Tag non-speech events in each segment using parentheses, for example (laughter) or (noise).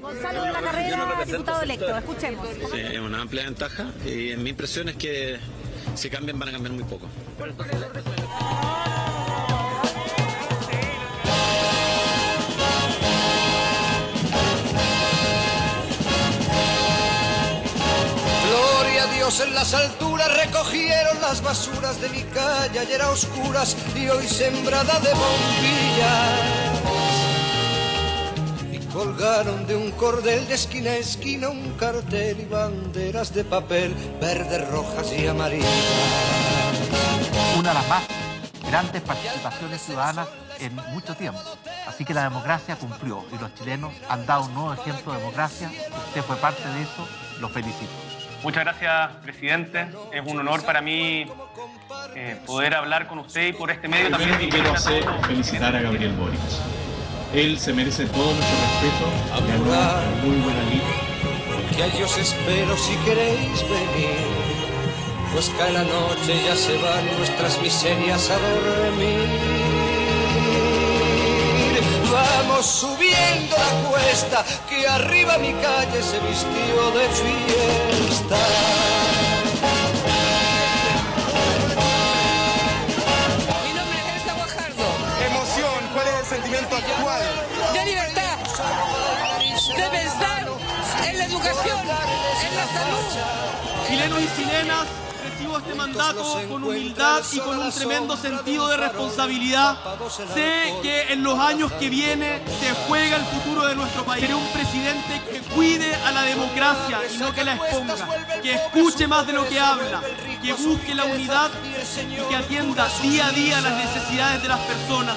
Gonzalo de la Carrera, diputado electo, escuchemos. Sí, es una amplia ventaja y mi impresión es que si cambian van a cambiar muy poco. Gloria a Dios en las alturas recogieron las basuras de mi calle, ayer a oscuras y hoy sembrada de bombillas. Colgaron de un cordel de esquina a esquina un cartel y banderas de papel, verdes, rojas y amarillas. Una de las más grandes participaciones ciudadanas en mucho tiempo. Así que la democracia cumplió y los chilenos han dado un nuevo ejemplo de democracia. Usted fue parte de eso, lo felicito. Muchas gracias, presidente. Es un honor para mí eh, poder hablar con usted y por este medio Primero también. quiero hacer felicitar a Gabriel Boric. Él se merece todo nuestro respeto, ganó muy buena línea. Que a ellos espero si queréis venir. Pues cae la noche, ya se van nuestras miserias a dormir. Vamos subiendo la cuesta, que arriba mi calle se vistió de fiesta. Chilenos y chilenas, recibo este mandato con humildad y con un tremendo sentido de responsabilidad. Sé que en los años que vienen se juega el futuro de nuestro país. Seré un presidente que cuide a la democracia y no que la exponga, que escuche más de lo que habla, que busque la unidad y que atienda día a día las necesidades de las personas.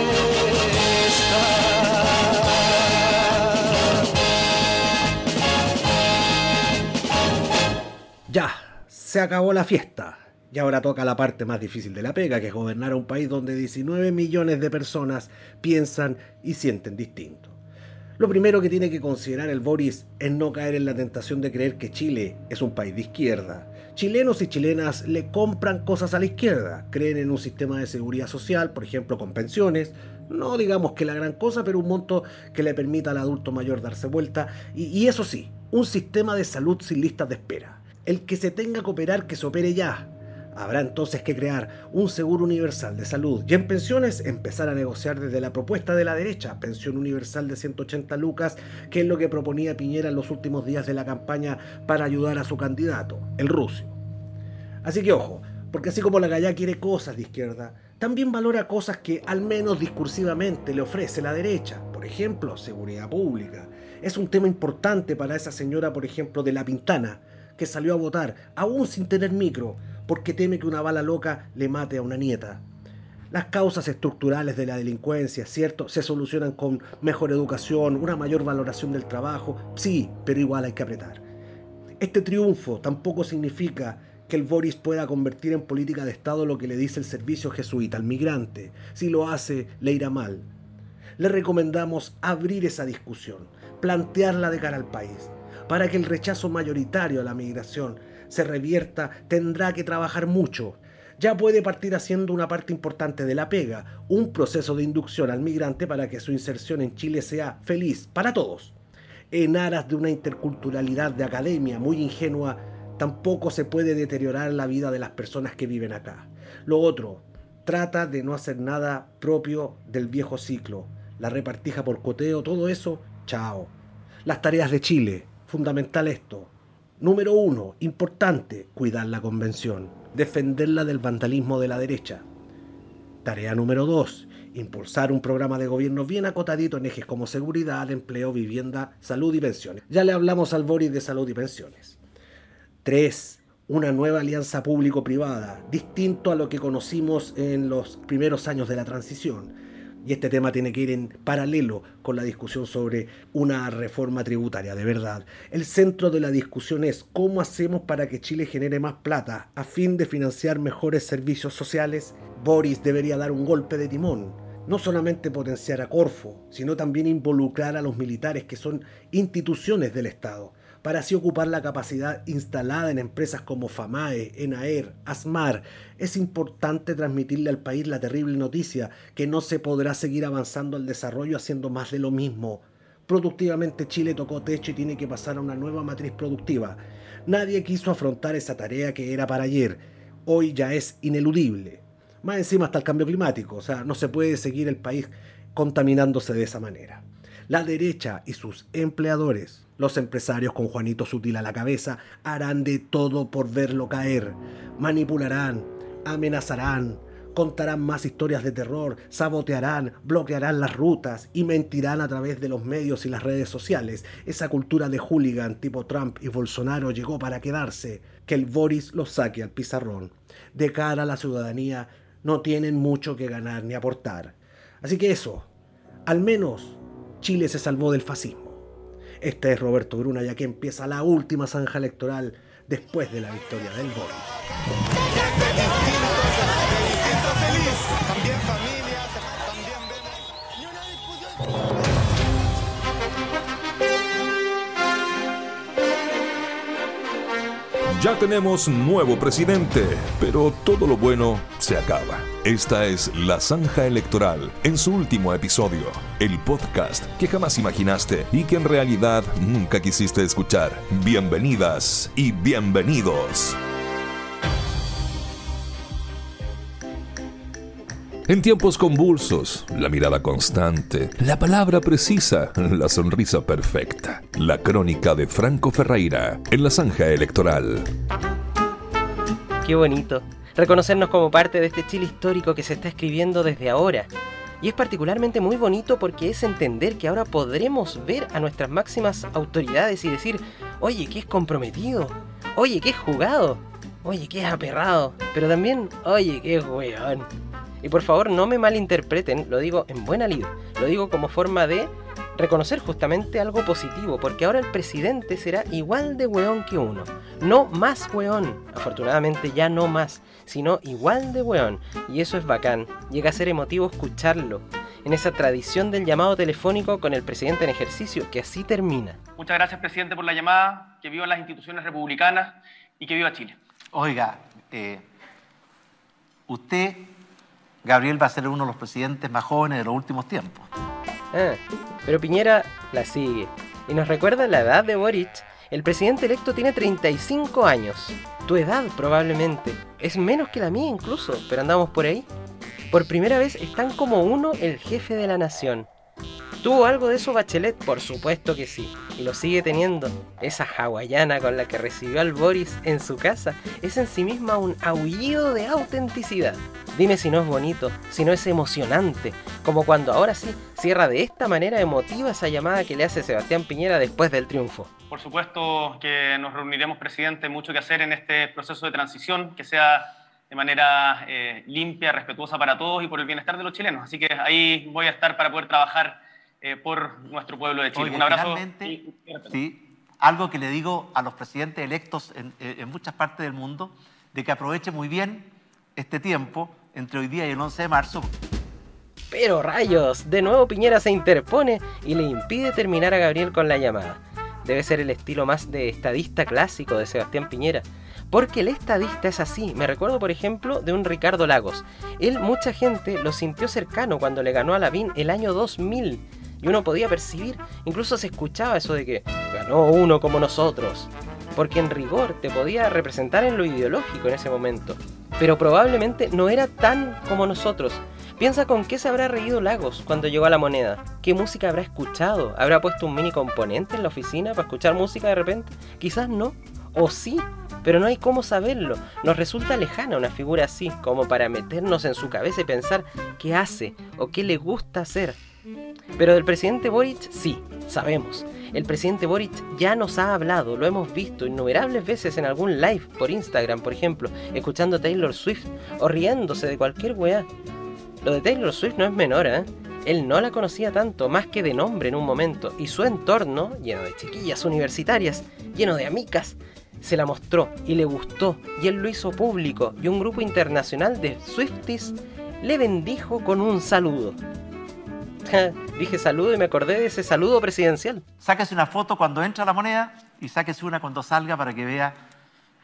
Se acabó la fiesta. Y ahora toca la parte más difícil de la pega, que es gobernar a un país donde 19 millones de personas piensan y sienten distinto. Lo primero que tiene que considerar el Boris es no caer en la tentación de creer que Chile es un país de izquierda. Chilenos y chilenas le compran cosas a la izquierda, creen en un sistema de seguridad social, por ejemplo con pensiones, no digamos que la gran cosa, pero un monto que le permita al adulto mayor darse vuelta, y, y eso sí, un sistema de salud sin listas de espera. El que se tenga que operar, que se opere ya. Habrá entonces que crear un seguro universal de salud y en pensiones empezar a negociar desde la propuesta de la derecha, pensión universal de 180 lucas, que es lo que proponía Piñera en los últimos días de la campaña para ayudar a su candidato, el ruso. Así que ojo, porque así como la Gallá quiere cosas de izquierda, también valora cosas que al menos discursivamente le ofrece la derecha, por ejemplo, seguridad pública. Es un tema importante para esa señora, por ejemplo, de La Pintana, que salió a votar, aún sin tener micro, porque teme que una bala loca le mate a una nieta. Las causas estructurales de la delincuencia, ¿cierto? Se solucionan con mejor educación, una mayor valoración del trabajo, sí, pero igual hay que apretar. Este triunfo tampoco significa que el Boris pueda convertir en política de Estado lo que le dice el servicio jesuita al migrante. Si lo hace, le irá mal. Le recomendamos abrir esa discusión, plantearla de cara al país. Para que el rechazo mayoritario a la migración se revierta, tendrá que trabajar mucho. Ya puede partir haciendo una parte importante de la pega, un proceso de inducción al migrante para que su inserción en Chile sea feliz para todos. En aras de una interculturalidad de academia muy ingenua, tampoco se puede deteriorar la vida de las personas que viven acá. Lo otro, trata de no hacer nada propio del viejo ciclo. La repartija por coteo, todo eso, chao. Las tareas de Chile, fundamental esto. Número uno, importante, cuidar la convención, defenderla del vandalismo de la derecha. Tarea número dos, impulsar un programa de gobierno bien acotadito en ejes como seguridad, empleo, vivienda, salud y pensiones. Ya le hablamos al Boris de salud y pensiones. 3. Una nueva alianza público-privada, distinto a lo que conocimos en los primeros años de la transición. Y este tema tiene que ir en paralelo con la discusión sobre una reforma tributaria, de verdad. El centro de la discusión es cómo hacemos para que Chile genere más plata a fin de financiar mejores servicios sociales. Boris debería dar un golpe de timón. No solamente potenciar a Corfo, sino también involucrar a los militares que son instituciones del Estado para así ocupar la capacidad instalada en empresas como FAMAE, ENAER, ASMAR. Es importante transmitirle al país la terrible noticia que no se podrá seguir avanzando el desarrollo haciendo más de lo mismo. Productivamente Chile tocó techo y tiene que pasar a una nueva matriz productiva. Nadie quiso afrontar esa tarea que era para ayer. Hoy ya es ineludible. Más encima está el cambio climático, o sea, no se puede seguir el país contaminándose de esa manera. La derecha y sus empleadores los empresarios con Juanito Sutil a la cabeza harán de todo por verlo caer. Manipularán, amenazarán, contarán más historias de terror, sabotearán, bloquearán las rutas y mentirán a través de los medios y las redes sociales. Esa cultura de hooligan tipo Trump y Bolsonaro llegó para quedarse. Que el Boris los saque al pizarrón. De cara a la ciudadanía no tienen mucho que ganar ni aportar. Así que eso, al menos Chile se salvó del fascismo. Este es Roberto Bruna, ya que empieza la última zanja electoral después de la victoria del Boris. Ya tenemos nuevo presidente, pero todo lo bueno se acaba. Esta es La Zanja Electoral en su último episodio, el podcast que jamás imaginaste y que en realidad nunca quisiste escuchar. Bienvenidas y bienvenidos. En tiempos convulsos, la mirada constante, la palabra precisa, la sonrisa perfecta. La crónica de Franco Ferreira en la zanja electoral. Qué bonito. Reconocernos como parte de este Chile histórico que se está escribiendo desde ahora. Y es particularmente muy bonito porque es entender que ahora podremos ver a nuestras máximas autoridades y decir, oye, que es comprometido, oye, que es jugado, oye, que es aperrado, pero también, oye, que es weón. Y por favor no me malinterpreten, lo digo en buena lid, lo digo como forma de reconocer justamente algo positivo, porque ahora el presidente será igual de weón que uno, no más weón, afortunadamente ya no más, sino igual de weón, y eso es bacán, llega a ser emotivo escucharlo, en esa tradición del llamado telefónico con el presidente en ejercicio, que así termina. Muchas gracias, presidente, por la llamada, que vivan las instituciones republicanas y que viva Chile. Oiga, eh, usted Gabriel va a ser uno de los presidentes más jóvenes de los últimos tiempos. Ah, pero Piñera la sigue. Y nos recuerda la edad de Boric. El presidente electo tiene 35 años. Tu edad probablemente. Es menos que la mía incluso, pero andamos por ahí. Por primera vez están como uno el jefe de la nación. ¿Tuvo algo de eso Bachelet? Por supuesto que sí. Y lo sigue teniendo. Esa hawaiana con la que recibió al Boris en su casa es en sí misma un aullido de autenticidad. Dime si no es bonito, si no es emocionante, como cuando ahora sí cierra de esta manera emotiva esa llamada que le hace Sebastián Piñera después del triunfo. Por supuesto que nos reuniremos, presidente, mucho que hacer en este proceso de transición, que sea de manera eh, limpia, respetuosa para todos y por el bienestar de los chilenos. Así que ahí voy a estar para poder trabajar eh, por nuestro pueblo de Chile. Un abrazo. sí, algo que le digo a los presidentes electos en, en muchas partes del mundo, de que aproveche muy bien este tiempo entre hoy día y el 11 de marzo. Pero rayos, de nuevo Piñera se interpone y le impide terminar a Gabriel con la llamada. Debe ser el estilo más de estadista clásico de Sebastián Piñera. Porque el estadista es así. Me recuerdo, por ejemplo, de un Ricardo Lagos. Él, mucha gente lo sintió cercano cuando le ganó a Lavín el año 2000 y uno podía percibir, incluso se escuchaba eso de que ganó uno como nosotros, porque en rigor te podía representar en lo ideológico en ese momento, pero probablemente no era tan como nosotros. Piensa con qué se habrá reído Lagos cuando llegó a la moneda. ¿Qué música habrá escuchado? ¿Habrá puesto un mini componente en la oficina para escuchar música de repente? Quizás no. O sí, pero no hay cómo saberlo. Nos resulta lejana una figura así, como para meternos en su cabeza y pensar qué hace o qué le gusta hacer. Pero del presidente Boric sí, sabemos. El presidente Boric ya nos ha hablado, lo hemos visto innumerables veces en algún live por Instagram, por ejemplo, escuchando Taylor Swift o riéndose de cualquier weá. Lo de Taylor Swift no es menor, ¿eh? Él no la conocía tanto, más que de nombre en un momento, y su entorno, lleno de chiquillas universitarias, lleno de amicas, se la mostró y le gustó, y él lo hizo público, y un grupo internacional de Swifties le bendijo con un saludo. Dije saludo y me acordé de ese saludo presidencial. Sáquese una foto cuando entra la moneda y sáquese una cuando salga para que vea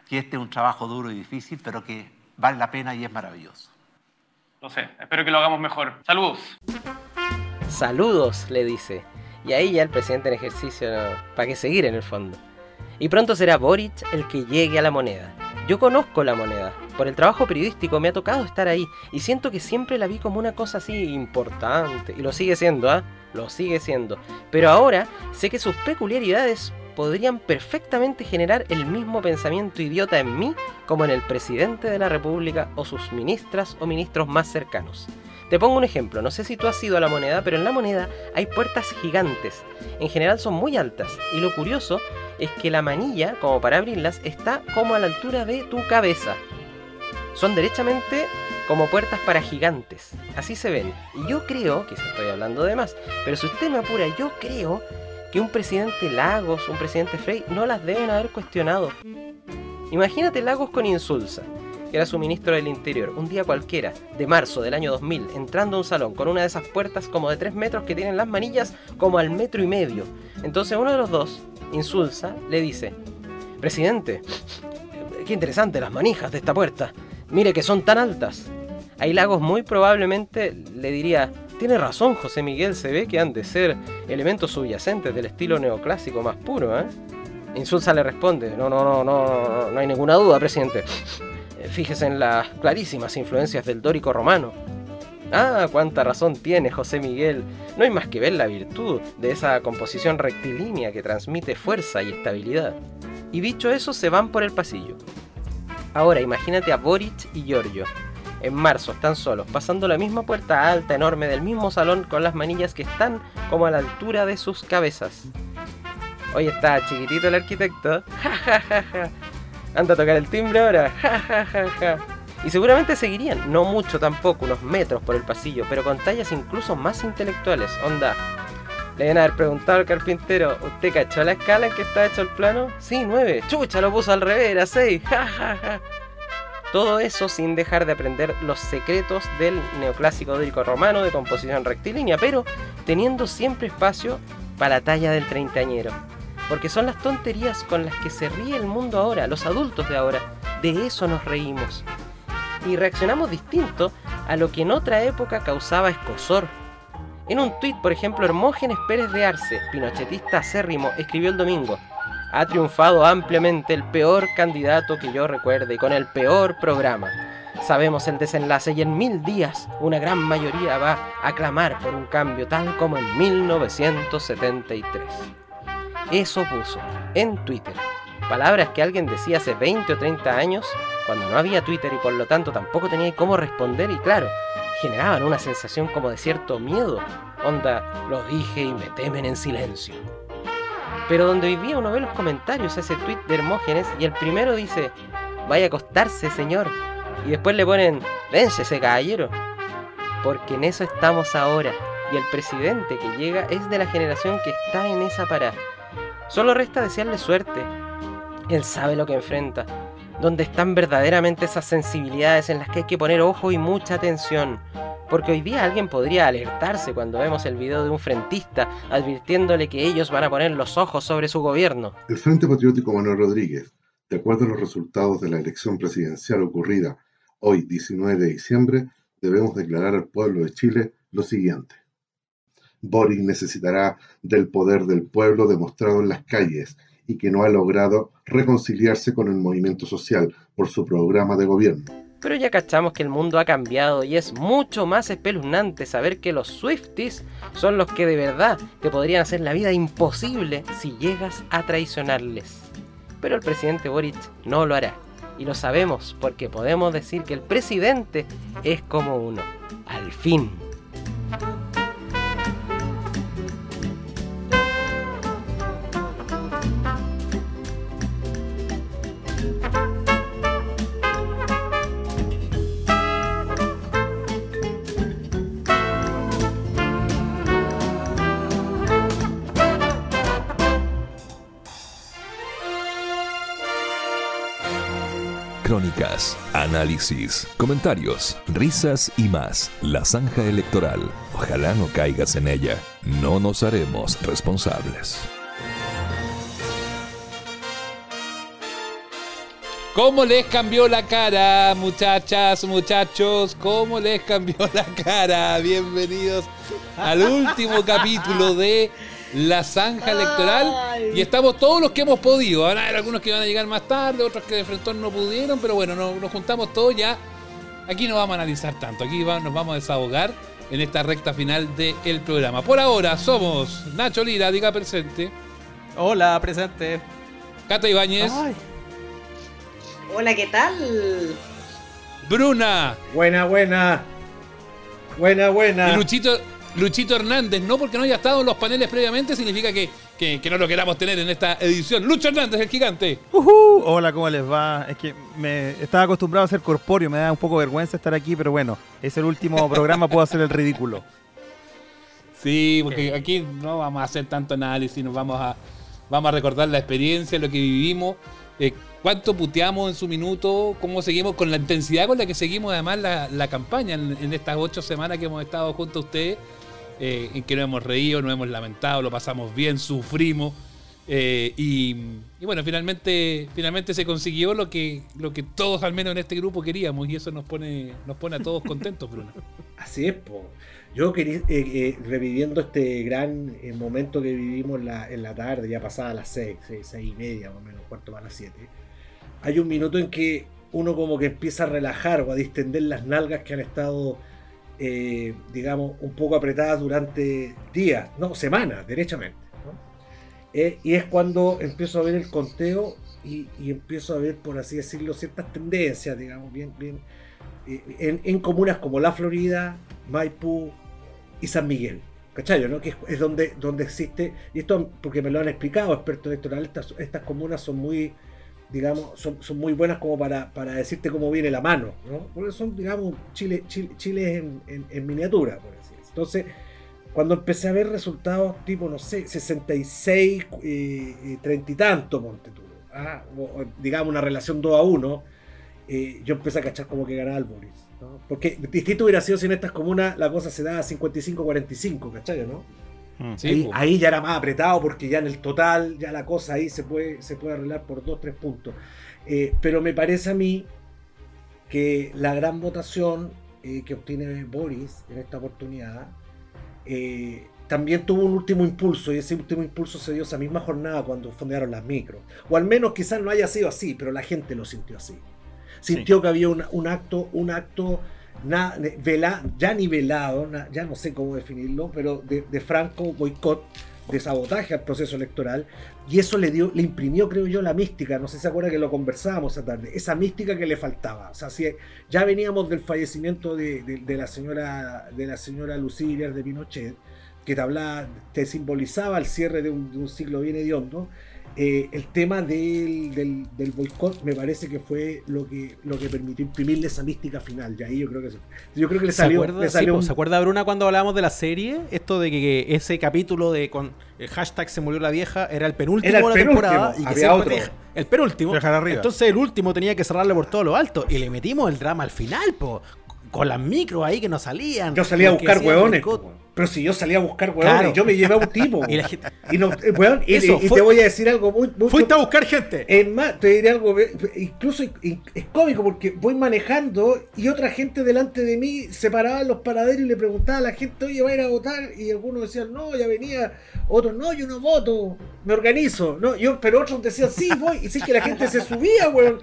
que este es un trabajo duro y difícil, pero que vale la pena y es maravilloso. No sé, espero que lo hagamos mejor. Saludos. Saludos, le dice. Y ahí ya el presidente en ejercicio, ¿para qué seguir en el fondo? Y pronto será Boric el que llegue a la moneda. Yo conozco la moneda. Por el trabajo periodístico me ha tocado estar ahí y siento que siempre la vi como una cosa así importante. Y lo sigue siendo, ¿ah? Lo sigue siendo. Pero ahora sé que sus peculiaridades podrían perfectamente generar el mismo pensamiento idiota en mí como en el presidente de la República o sus ministras o ministros más cercanos. Te pongo un ejemplo, no sé si tú has ido a la moneda, pero en la moneda hay puertas gigantes. En general son muy altas y lo curioso es que la manilla, como para abrirlas, está como a la altura de tu cabeza. Son derechamente como puertas para gigantes. Así se ven. Y yo creo, quizás estoy hablando de más, pero si usted me apura, yo creo que un presidente Lagos, un presidente Frey, no las deben haber cuestionado. Imagínate Lagos con Insulsa, que era su ministro del Interior, un día cualquiera, de marzo del año 2000, entrando a un salón con una de esas puertas como de 3 metros que tienen las manillas como al metro y medio. Entonces uno de los dos, Insulsa, le dice, Presidente, qué interesante las manijas de esta puerta. Mire que son tan altas. Ahí Lagos muy probablemente le diría, tiene razón José Miguel, se ve que han de ser elementos subyacentes del estilo neoclásico más puro, ¿eh? Insulsa le responde, no, no, no, no, no hay ninguna duda, presidente. Fíjese en las clarísimas influencias del dórico romano. Ah, cuánta razón tiene José Miguel. No hay más que ver la virtud de esa composición rectilínea que transmite fuerza y estabilidad. Y dicho eso, se van por el pasillo. Ahora imagínate a Boric y Giorgio, en marzo están solos, pasando la misma puerta alta, enorme, del mismo salón con las manillas que están como a la altura de sus cabezas. Hoy está chiquitito el arquitecto. (laughs) Ja, Anda a tocar el timbre ahora. (laughs) Ja, Y seguramente seguirían, no mucho tampoco, unos metros por el pasillo, pero con tallas incluso más intelectuales. Onda. Le deben haber preguntado al carpintero, ¿usted cachó la escala en que está hecho el plano? Sí, nueve. Chucha, lo puso al revés, era seis. Ja, todo eso sin dejar de aprender los secretos del neoclásico dórico romano de composición rectilínea, pero teniendo siempre espacio para la talla del treintañero. Porque son las tonterías con las que se ríe el mundo ahora, los adultos de ahora. De eso nos reímos. Y reaccionamos distinto a lo que en otra época causaba escosor. En un tuit, por ejemplo, Hermógenes Pérez de Arce, pinochetista acérrimo, escribió el domingo, ha triunfado ampliamente el peor candidato que yo recuerde con el peor programa. Sabemos el desenlace y en mil días una gran mayoría va a clamar por un cambio tal como en 1973. Eso puso en Twitter. Palabras que alguien decía hace 20 o 30 años cuando no había Twitter y por lo tanto tampoco tenía cómo responder y claro, generaban una sensación como de cierto miedo. Onda, lo dije y me temen en silencio. Pero donde día uno ve los comentarios a ese tweet de Hermógenes y el primero dice, vaya a acostarse, señor. Y después le ponen, vénsese, caballero. Porque en eso estamos ahora. Y el presidente que llega es de la generación que está en esa parada. Solo resta desearle suerte. Él sabe lo que enfrenta. Donde están verdaderamente esas sensibilidades en las que hay que poner ojo y mucha atención. Porque hoy día alguien podría alertarse cuando vemos el video de un frentista advirtiéndole que ellos van a poner los ojos sobre su gobierno. El Frente Patriótico Manuel Rodríguez, de acuerdo a los resultados de la elección presidencial ocurrida hoy 19 de diciembre, debemos declarar al pueblo de Chile lo siguiente. Boris necesitará del poder del pueblo demostrado en las calles y que no ha logrado reconciliarse con el movimiento social por su programa de gobierno pero ya cachamos que el mundo ha cambiado y es mucho más espeluznante saber que los Swifties son los que de verdad te podrían hacer la vida imposible si llegas a traicionarles. Pero el presidente Boric no lo hará. Y lo sabemos porque podemos decir que el presidente es como uno. Al fin. Análisis, comentarios, risas y más. La zanja electoral. Ojalá no caigas en ella. No nos haremos responsables. ¿Cómo les cambió la cara, muchachas, muchachos? ¿Cómo les cambió la cara? Bienvenidos al último capítulo de La Zanja Electoral. Y estamos todos los que hemos podido. Van a haber algunos que van a llegar más tarde, otros que de frente no pudieron, pero bueno, nos, nos juntamos todos ya. Aquí no vamos a analizar tanto, aquí va- nos vamos a desahogar en esta recta final del programa. Por ahora somos Nacho Lira, diga presente. Hola, presente. Cata Ibáñez. Hola, ¿qué tal? Bruna. Buena, buena. Buena, buena. Y Luchito, Luchito Hernández, no porque no haya estado en los paneles previamente, significa que, que- que no lo queramos tener en esta edición. Lucho Hernández, el gigante. Ujú. Hola, ¿cómo les va? Es que me estaba acostumbrado a ser corpóreo, me da un poco vergüenza estar aquí, pero bueno, es el último programa, puedo hacer el ridículo. Sí, porque aquí no vamos a hacer tanto análisis, nos vamos a, vamos a recordar la experiencia, lo que vivimos, eh, cuánto puteamos en su minuto, cómo seguimos, con la intensidad con la que seguimos además la, la campaña en, en estas ocho semanas que hemos estado junto a ustedes, eh, en que nos hemos reído, nos hemos lamentado, lo pasamos bien, sufrimos. eh, y, y bueno, finalmente, finalmente se consiguió lo que, lo que todos, al menos en este grupo, queríamos, y eso nos pone, nos pone a todos contentos, Bruno. (laughs) Así es, po. Yo quería, eh, eh, reviviendo este gran eh, momento que vivimos la, en la tarde, ya pasada las 6, 6, y media, más o menos, cuarto para las 7. Hay un minuto en que uno como que empieza a relajar o a distender las nalgas que han estado, eh, digamos, un poco apretadas durante días, no, semanas, derechamente. ¿no? Eh, y es cuando empiezo a ver el conteo y, y empiezo a ver, por así decirlo, ciertas tendencias, digamos, bien, bien, eh, en, en comunas como La Florida, Maipú y San Miguel. ¿Cachai? ¿no? Que es, es donde, donde existe, y esto porque me lo han explicado expertos electorales, estas, estas comunas son muy, digamos, son, muy buenas como para, para decirte cómo viene la mano, ¿no? Porque son, digamos, Chile, Chile, Chile en, en- miniatura, por así decirlo. Entonces, cuando empecé a ver resultados tipo, no sé, 66, eh, eh, 30 y tanto, ponte tú, ah, digamos una relación 2 a 1, eh, yo empecé a cachar como que ganaba el Boris. ¿no? Porque distinto hubiera sido si en estas comunas la cosa se daba 55-45, ¿cachai? ¿no? Sí, ahí, ya era más apretado porque ya en el total ya la cosa ahí se puede, se puede arreglar por 2-3 puntos. Eh, pero me parece a mí que la gran votación eh, que obtiene Boris en esta oportunidad eh, también tuvo un último impulso y ese último impulso se dio esa misma jornada cuando fondearon las micros. O al menos quizás no haya sido así, pero la gente lo sintió así. Sintió que había un acto, un acto na- vela- ya nivelado, na- ya no sé cómo definirlo, pero de, franco boicot, de sabotaje al proceso electoral, y eso le dio, le imprimió, creo yo, la mística, no sé si se acuerda que lo conversábamos esa tarde, esa mística que le faltaba. O sea, si ya veníamos del fallecimiento de, de- la señora, de la señora Lucía de Pinochet, que te hablaba, te simbolizaba el cierre de un, de un siglo bien hediondo. Eh, el tema del, del, del boicot me parece que fue lo que, lo que permitió imprimirle esa mística final. Y ahí yo creo que yo creo que le ¿Se salió, acuerda, le un- ¿Se acuerda, Bruna, cuando hablábamos de la serie? Esto de que, que ese capítulo de con el hashtag se murió la vieja era el penúltimo Era el de la penúltimo, temporada. Y que había otro. el penúltimo. Dejar arriba. Entonces el último tenía que cerrarle por todo lo alto. Y le metimos el drama al final, po. Con las micros ahí que no salían. Yo salía a buscar hueones. weón. Pero si yo salía a buscar hueones, Claro. yo me llevé a un tipo. (laughs) Y la weón. gente- Y, no, weón, y- Eso, y- y fue- te voy a decir algo muy, muy Fuiste a buscar gente. Es más, te diré algo, incluso in- es cómico porque voy manejando y otra gente delante de mí se paraba en los paraderos y le preguntaba a la gente, oye, va a ir a votar. Y algunos decían, no, ya venía. Otros, no, yo no voto, me organizo. No, yo, pero otros decían, sí, voy. Y sí que la gente se subía, weón.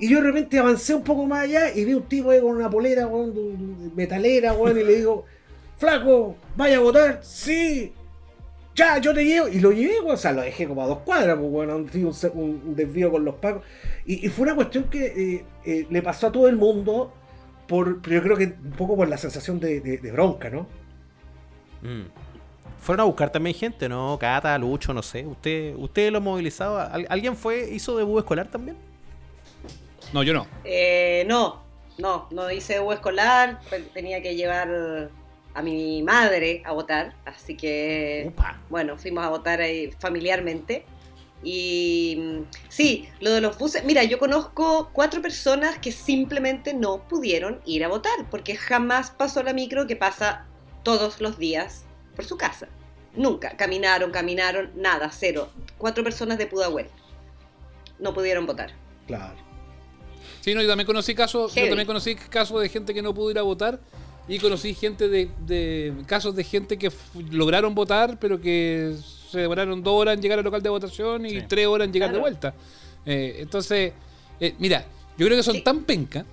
Y yo de repente avancé un poco más allá y vi un tipo ahí con una polera, weón, metalera, weón, y le digo, flaco, ¿vaya a votar? Sí. Ya, yo te llevo. Y lo llevé, weón. O sea, lo dejé como a dos cuadras, pues, un, desvío con los pacos. Y, fue una cuestión que eh, eh, le pasó a todo el mundo, por, pero yo creo que un poco por la sensación de, bronca, ¿no? Mm. Fueron a buscar también gente, ¿no? Cata, Lucho, no sé. ¿Usted, usted lo movilizaba? ¿Al- ¿Alguien fue, hizo debut escolar también? No, yo no. Eh, no, no, no hice debut escolar, pues, tenía que llevar a mi madre a votar, así que bueno, fuimos a votar ahí familiarmente. Y mm, sí, lo de los buses, mira, yo conozco cuatro personas que simplemente no pudieron ir a votar, porque jamás pasó la micro que pasa todos los días por su casa. Nunca, caminaron, caminaron, nada, cero. Cuatro personas de Pudahuel no pudieron votar. Claro. Sí, no, yo también conocí casos, yo también conocí casos de gente que no pudo ir a votar y conocí gente de, de casos de gente que lograron votar, pero que se demoraron dos horas en llegar al local de votación y tres horas en llegar de vuelta. Eh, entonces, eh, mira, yo creo que son tan penca.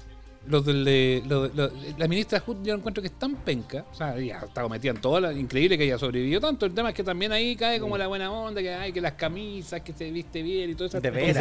Los del, de- los- los- la ministra Hood yo encuentro que es tan penca, o sea, ya está cometida en todas las, increíble que haya sobrevivido tanto. El tema es que también ahí cae como la buena onda, que hay que las camisas, que se viste bien y todo eso. Que bien.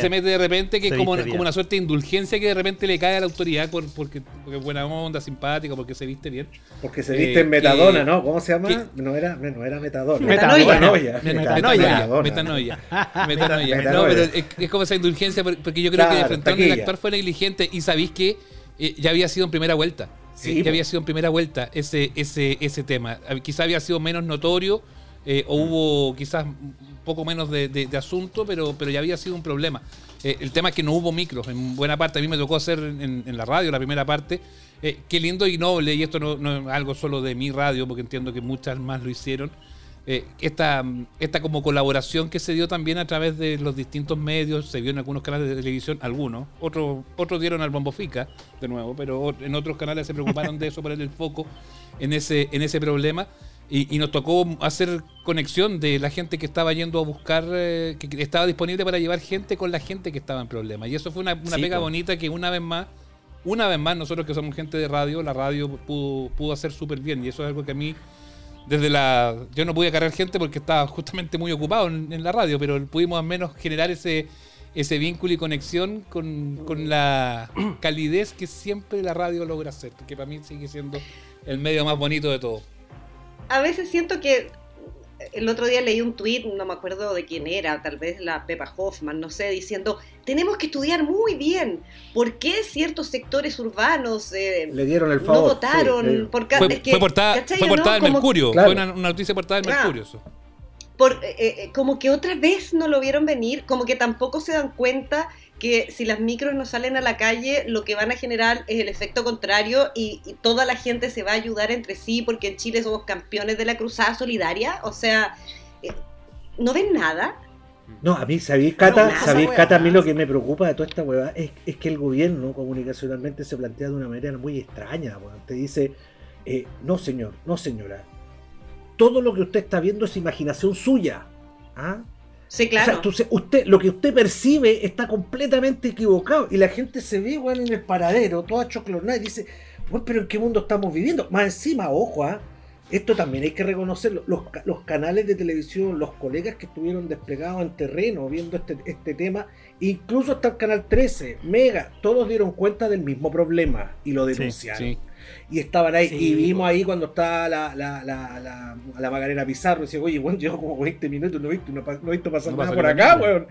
se mete de repente, que es como, una suerte de indulgencia que de repente le cae a la autoridad por, porque, porque es buena onda, simpático, porque se viste bien. Porque se Eh, viste en que- metadona, ¿no? ¿Cómo se llama? que- No era, no era metadona. Metanoia. Metanoia. Metanoia. Metanoia. Metanoia. Metanoia. Metanoia. No, pero es, es como esa indulgencia, por- porque yo creo que Claro, taquilla. el actor fue negligente y sabéis que eh, ya había sido en primera vuelta. Sí, Eh, ya po. había sido en primera vuelta ese, ese, ese tema. Eh, Quizá había sido menos notorio eh, o hubo quizás un poco menos de, de- de asunto, pero, pero ya había sido un problema. Eh, el tema es que no hubo micros en buena parte. A mí me tocó hacer en, en la radio la primera parte. Eh, qué lindo y noble, y esto no, no es algo solo de mi radio, porque entiendo que muchas más lo hicieron. Eh, esta, esta como colaboración que se dio también a través de los distintos medios, se vio en algunos canales de televisión, algunos, otros, otros dieron al bombo fica, de nuevo, pero en otros canales se preocuparon de eso, poner el foco en ese, en ese problema. Y, y nos tocó hacer conexión de la gente que estaba yendo a buscar, eh, que estaba disponible para llevar gente con la gente que estaba en problemas. Y eso fue una, una Sí, pega bonita que una vez más, una vez más, nosotros que somos gente de radio, la radio pudo, pudo hacer súper bien. Y eso es algo que a mí desde la. Yo no pude cargar gente porque estaba justamente muy ocupado en, en la radio, pero pudimos al menos generar ese, ese vínculo y conexión con, con la calidez que siempre la radio logra hacer, que para mí sigue siendo el medio más bonito de todo. A veces siento que el otro día leí un tweet, no me acuerdo de quién era, tal vez la Pepa Hoffman, no sé, diciendo, tenemos que estudiar muy bien por qué ciertos sectores urbanos eh, Le dieron el no favor. votaron. sí, por Fue, es que, fue portada, ¿cachai fue no? portada del Mercurio, Claro. fue una, una noticia portada del Ah. Mercurio. Eso. por, eh, eh, como que otra vez no lo vieron venir, como que tampoco se dan cuenta que si las micros no salen a la calle, lo que van a generar es el efecto contrario y, y toda la gente se va a ayudar entre sí porque en Chile somos campeones de la cruzada solidaria. O sea, eh, ¿no ven nada? No, a mí, ¿sabéis, Cata? nada, ¿Sabéis, esa Cata? A mí lo que me preocupa de toda esta hueá es, es que el gobierno comunicacionalmente se plantea de una manera muy extraña. weón. Te dice, eh, no señor, no señora. Todo lo que usted está viendo es imaginación suya. ¿Ah? Sí, O claro. sea, entonces usted, lo que usted percibe está completamente equivocado. Y la gente se ve igual en el paradero, toda choclonada, y dice, bueno, pero ¿en qué mundo estamos viviendo? Más encima, ojo, ¿ah? esto también hay que reconocerlo. Los, los canales de televisión, los colegas que estuvieron desplegados en terreno viendo este, este tema, incluso hasta el canal 13, Mega, todos dieron cuenta del mismo problema y lo denunciaron. sí. Y estaban ahí, Sí, y vimos ahí cuando estaba la, la, la, la, la Macarena Pizarro, y decía, oye, bueno, llevo como 20 minutos, no he visto, no, no he visto pasar No nada por nada. acá, weón.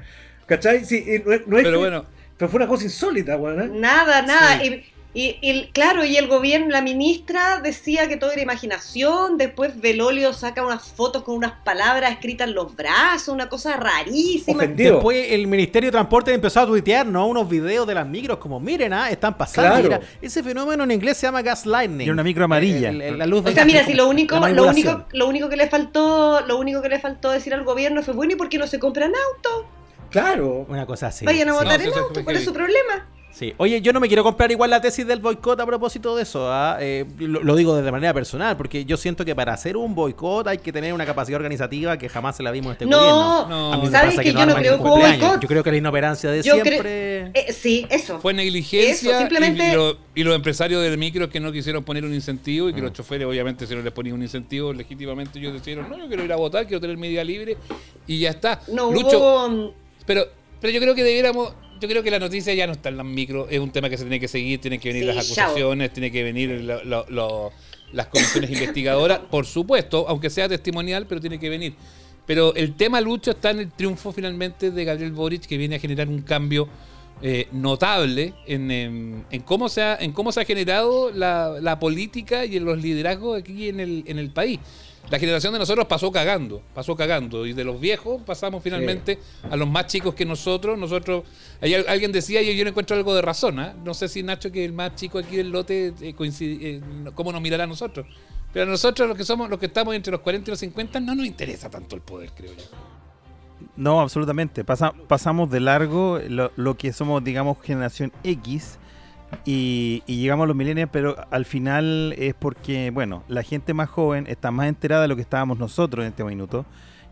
¿Cachai? Sí, no, no es Pero que- bueno, pero fue una cosa insólita, weón. ¿eh? Nada, nada. Sí. Y, y- y, claro, y el gobierno, la ministra decía que todo era imaginación, después Belolio saca unas fotos con unas palabras escritas en los brazos, una cosa rarísima. Ofendido. Después el Ministerio de Transporte empezó a tuitear, ¿no? Unos videos de las micros, como miren, ah, están pasando. Claro. Mira, ese fenómeno en inglés se llama gaslighting. Era una micro amarilla. El- el- la luz O de- sea, mira, si lo único, lo único, lo único que le faltó, lo único que le faltó decir al gobierno fue bueno, ¿y por qué no se compran autos? Claro. Una cosa así. Vayan a votar No, en sí, eso auto, ¿cuál es su problema? Sí. Oye, yo no me quiero comprar igual la tesis del boicot a propósito de eso. ¿ah? Eh, lo, lo digo de manera personal, porque yo siento que para hacer un boicot hay que tener una capacidad organizativa que jamás se la dimos a este No, gobierno. No, A mí me ¿sabes que yo no creo que boicot? Yo creo que la inoperancia de Yo siempre. Eh, sí, eso. Fue negligencia Eso, simplemente- y, lo- y los empresarios del micro que no quisieron poner un incentivo y que los choferes obviamente si no les ponían un incentivo legítimamente ellos dijeron no yo quiero ir a votar quiero tener mi día libre y ya está No Lucho hubo. mm, pero pero yo creo que debiéramos yo creo que la noticia ya no está en las micro es un tema que se tiene que seguir tienen que venir Sí, las chao. acusaciones tiene que venir lo- lo- lo- las comisiones investigadoras por supuesto aunque sea testimonial pero tiene que venir pero el tema Lucho está en el triunfo finalmente de Gabriel Boric que viene a generar un cambio eh, notable en, en cómo se ha, en cómo se ha generado la, la política y en los liderazgos aquí en el, en el país. La generación de nosotros pasó cagando, pasó cagando. Y de los viejos pasamos finalmente a los más chicos que nosotros. Nosotros, ayer alguien decía, y yo no encuentro algo de razón, ¿ah? no sé si Nacho, que el más chico aquí del lote, eh, coincide, eh, cómo nos mirará a nosotros. Pero a nosotros, los que somos, los que estamos entre los 40 y los 50, no nos interesa tanto el poder, creo yo. No, absolutamente. Pasa- pasamos de largo lo, lo que somos, digamos, generación X y, y llegamos a los millennials, pero al final es porque, bueno, la gente más joven está más enterada de lo que estábamos nosotros en este minuto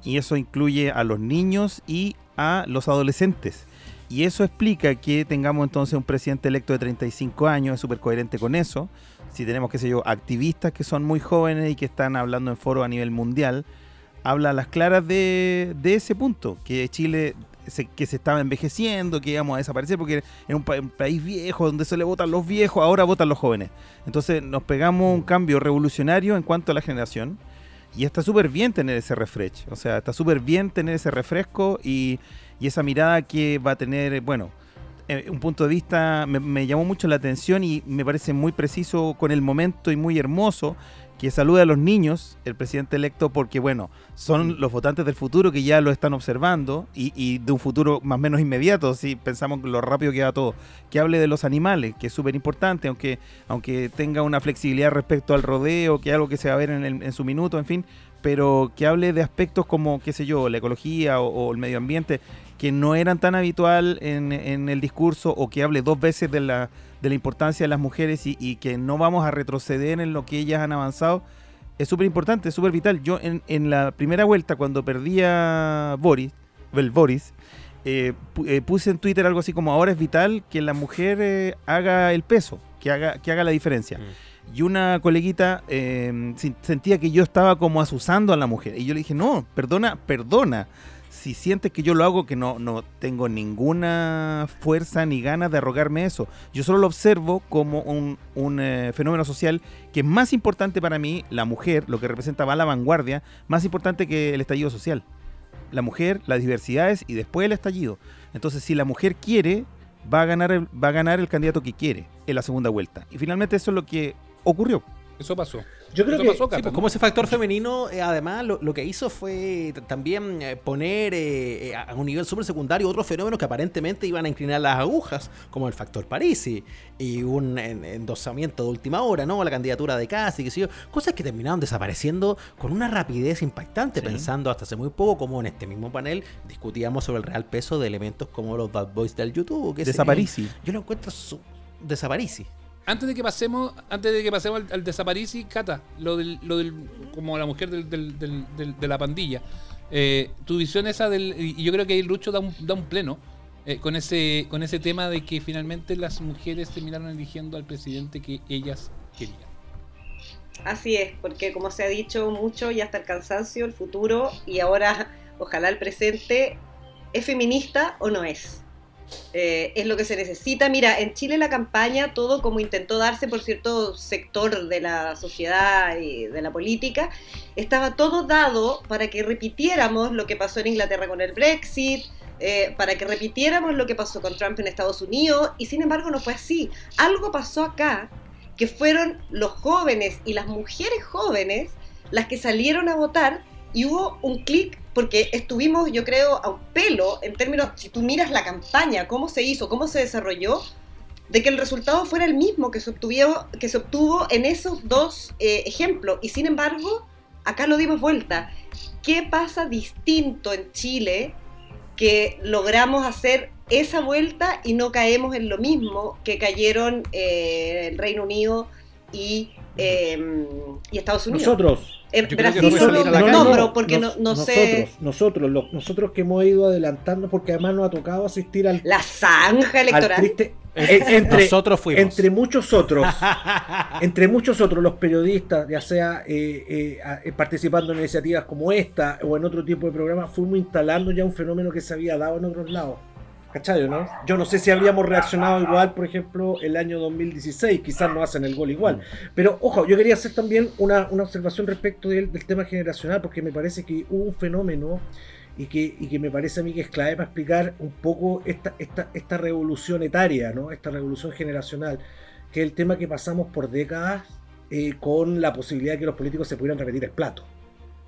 y eso incluye a los niños y a los adolescentes. Y eso explica que tengamos entonces un presidente electo de 35 años, es súper coherente con eso. Si tenemos, qué sé yo, activistas que son muy jóvenes y que están hablando en foros a nivel mundial, habla a las claras de, de ese punto, que Chile que se estaba envejeciendo, que íbamos a desaparecer, porque era un, pa- un país viejo donde se le votan los viejos, ahora votan los jóvenes. Entonces nos pegamos un cambio revolucionario en cuanto a la generación. Y está súper bien tener ese refresh. O sea, está súper bien tener ese refresco y, y esa mirada que va a tener, bueno, eh, un punto de vista me, me llamó mucho la atención y me parece muy preciso con el momento y muy hermoso que saluda a los niños, el presidente electo, porque bueno, son los votantes del futuro que ya lo están observando y, y de un futuro más o menos inmediato, si pensamos lo rápido que va todo. Que hable de los animales, que es súper importante, aunque, aunque tenga una flexibilidad respecto al rodeo, que es algo que se va a ver en, el- en su minuto, en fin, pero que hable de aspectos como, qué sé yo, la ecología o, o el medio ambiente, que no eran tan habitual en, en el discurso, o que hable dos veces de la, de la importancia de las mujeres y, y que no vamos a retroceder en lo que ellas han avanzado, es súper importante, súper vital. Yo en, en la primera vuelta, cuando perdía Boris, el Boris, eh, eh, puse en Twitter algo así como ahora es vital que la mujer eh, haga el peso, que haga, que haga la diferencia. Y una coleguita eh, sentía que yo estaba como asusando a la mujer. Y yo le dije, no, perdona, perdona. Si sientes que yo lo hago, que no, no tengo ninguna fuerza ni ganas de arrogarme eso. Yo solo lo observo como un, un, eh, fenómeno social que es más importante para mí, la mujer, lo que representa va a la vanguardia, más importante que el estallido social. La mujer, las diversidades y después el estallido. Entonces, si la mujer quiere, va a ganar el, va a ganar el candidato que quiere en la segunda vuelta. Y finalmente eso es lo que ocurrió. Eso pasó. Yo creo Eso que pasó, sí, pues, como ese factor femenino, eh, además, lo, lo que hizo fue también eh, poner eh, eh, a un nivel súper secundario otros fenómenos que aparentemente iban a inclinar las agujas, como el factor Parisi y un en- endosamiento de última hora, ¿no? La candidatura de Casi, que sé yo. Cosas que terminaron desapareciendo con una rapidez impactante, pensando hasta hace muy poco, como en este mismo panel discutíamos sobre el real peso de elementos como los bad boys del YouTube. que Desaparisi. Yo lo encuentro su- desaparisi. Antes de que pasemos, antes de que pasemos al, al desapareci, Cata, lo del, lo del, como la mujer del, del- del- de la pandilla. Eh, tu visión esa y yo creo que ahí Lucho da un, da un pleno eh, con ese, con ese tema de que finalmente las mujeres terminaron eligiendo al presidente que ellas querían. Así es, porque como se ha dicho mucho y hasta el cansancio, el futuro y ahora ojalá el presente, ¿es feminista o no es? Eh, es lo que se necesita. Mira, en Chile la campaña, todo como intentó darse por cierto sector de la sociedad y de la política, estaba todo dado para que repitiéramos lo que pasó en Inglaterra con el Brexit, eh, para que repitiéramos lo que pasó con Trump en Estados Unidos, y sin embargo no fue así. Algo pasó acá que fueron los jóvenes y las mujeres jóvenes las que salieron a votar y hubo un clic porque estuvimos, yo creo, a un pelo en términos, si tú miras la campaña, cómo se hizo, cómo se desarrolló, de que el resultado fuera el mismo que se obtuvo, que se obtuvo en esos dos eh, ejemplos. Y sin embargo, acá lo dimos vuelta. ¿Qué pasa distinto en Chile que logramos hacer esa vuelta y no caemos en lo mismo que cayeron eh, el Reino Unido y, eh, y Estados Unidos? Nosotros. Brasil no nombro porque Nos- no, no nosotros, sé. Nosotros, los- nosotros que hemos ido adelantando, porque además nos ha tocado asistir al. La zanja electoral. al triste- eh, entre, Nosotros fuimos. Entre muchos otros. (laughs) entre muchos otros, los periodistas, ya sea eh, eh, eh, participando en iniciativas como esta o en otro tipo de programas, fuimos instalando ya un fenómeno que se había dado en otros lados. ¿Cachai, no? Yo no sé si habríamos reaccionado igual, por ejemplo, el año 2016, quizás no hacen el gol igual. Pero, ojo, yo quería hacer también una, una observación respecto del, del tema generacional, porque me parece que hubo un fenómeno y que, y que me parece a mí que es clave para explicar un poco esta, esta, esta revolución etaria, ¿no? esta revolución generacional, que es el tema que pasamos por décadas eh, con la posibilidad de que los políticos se pudieran repetir el plato.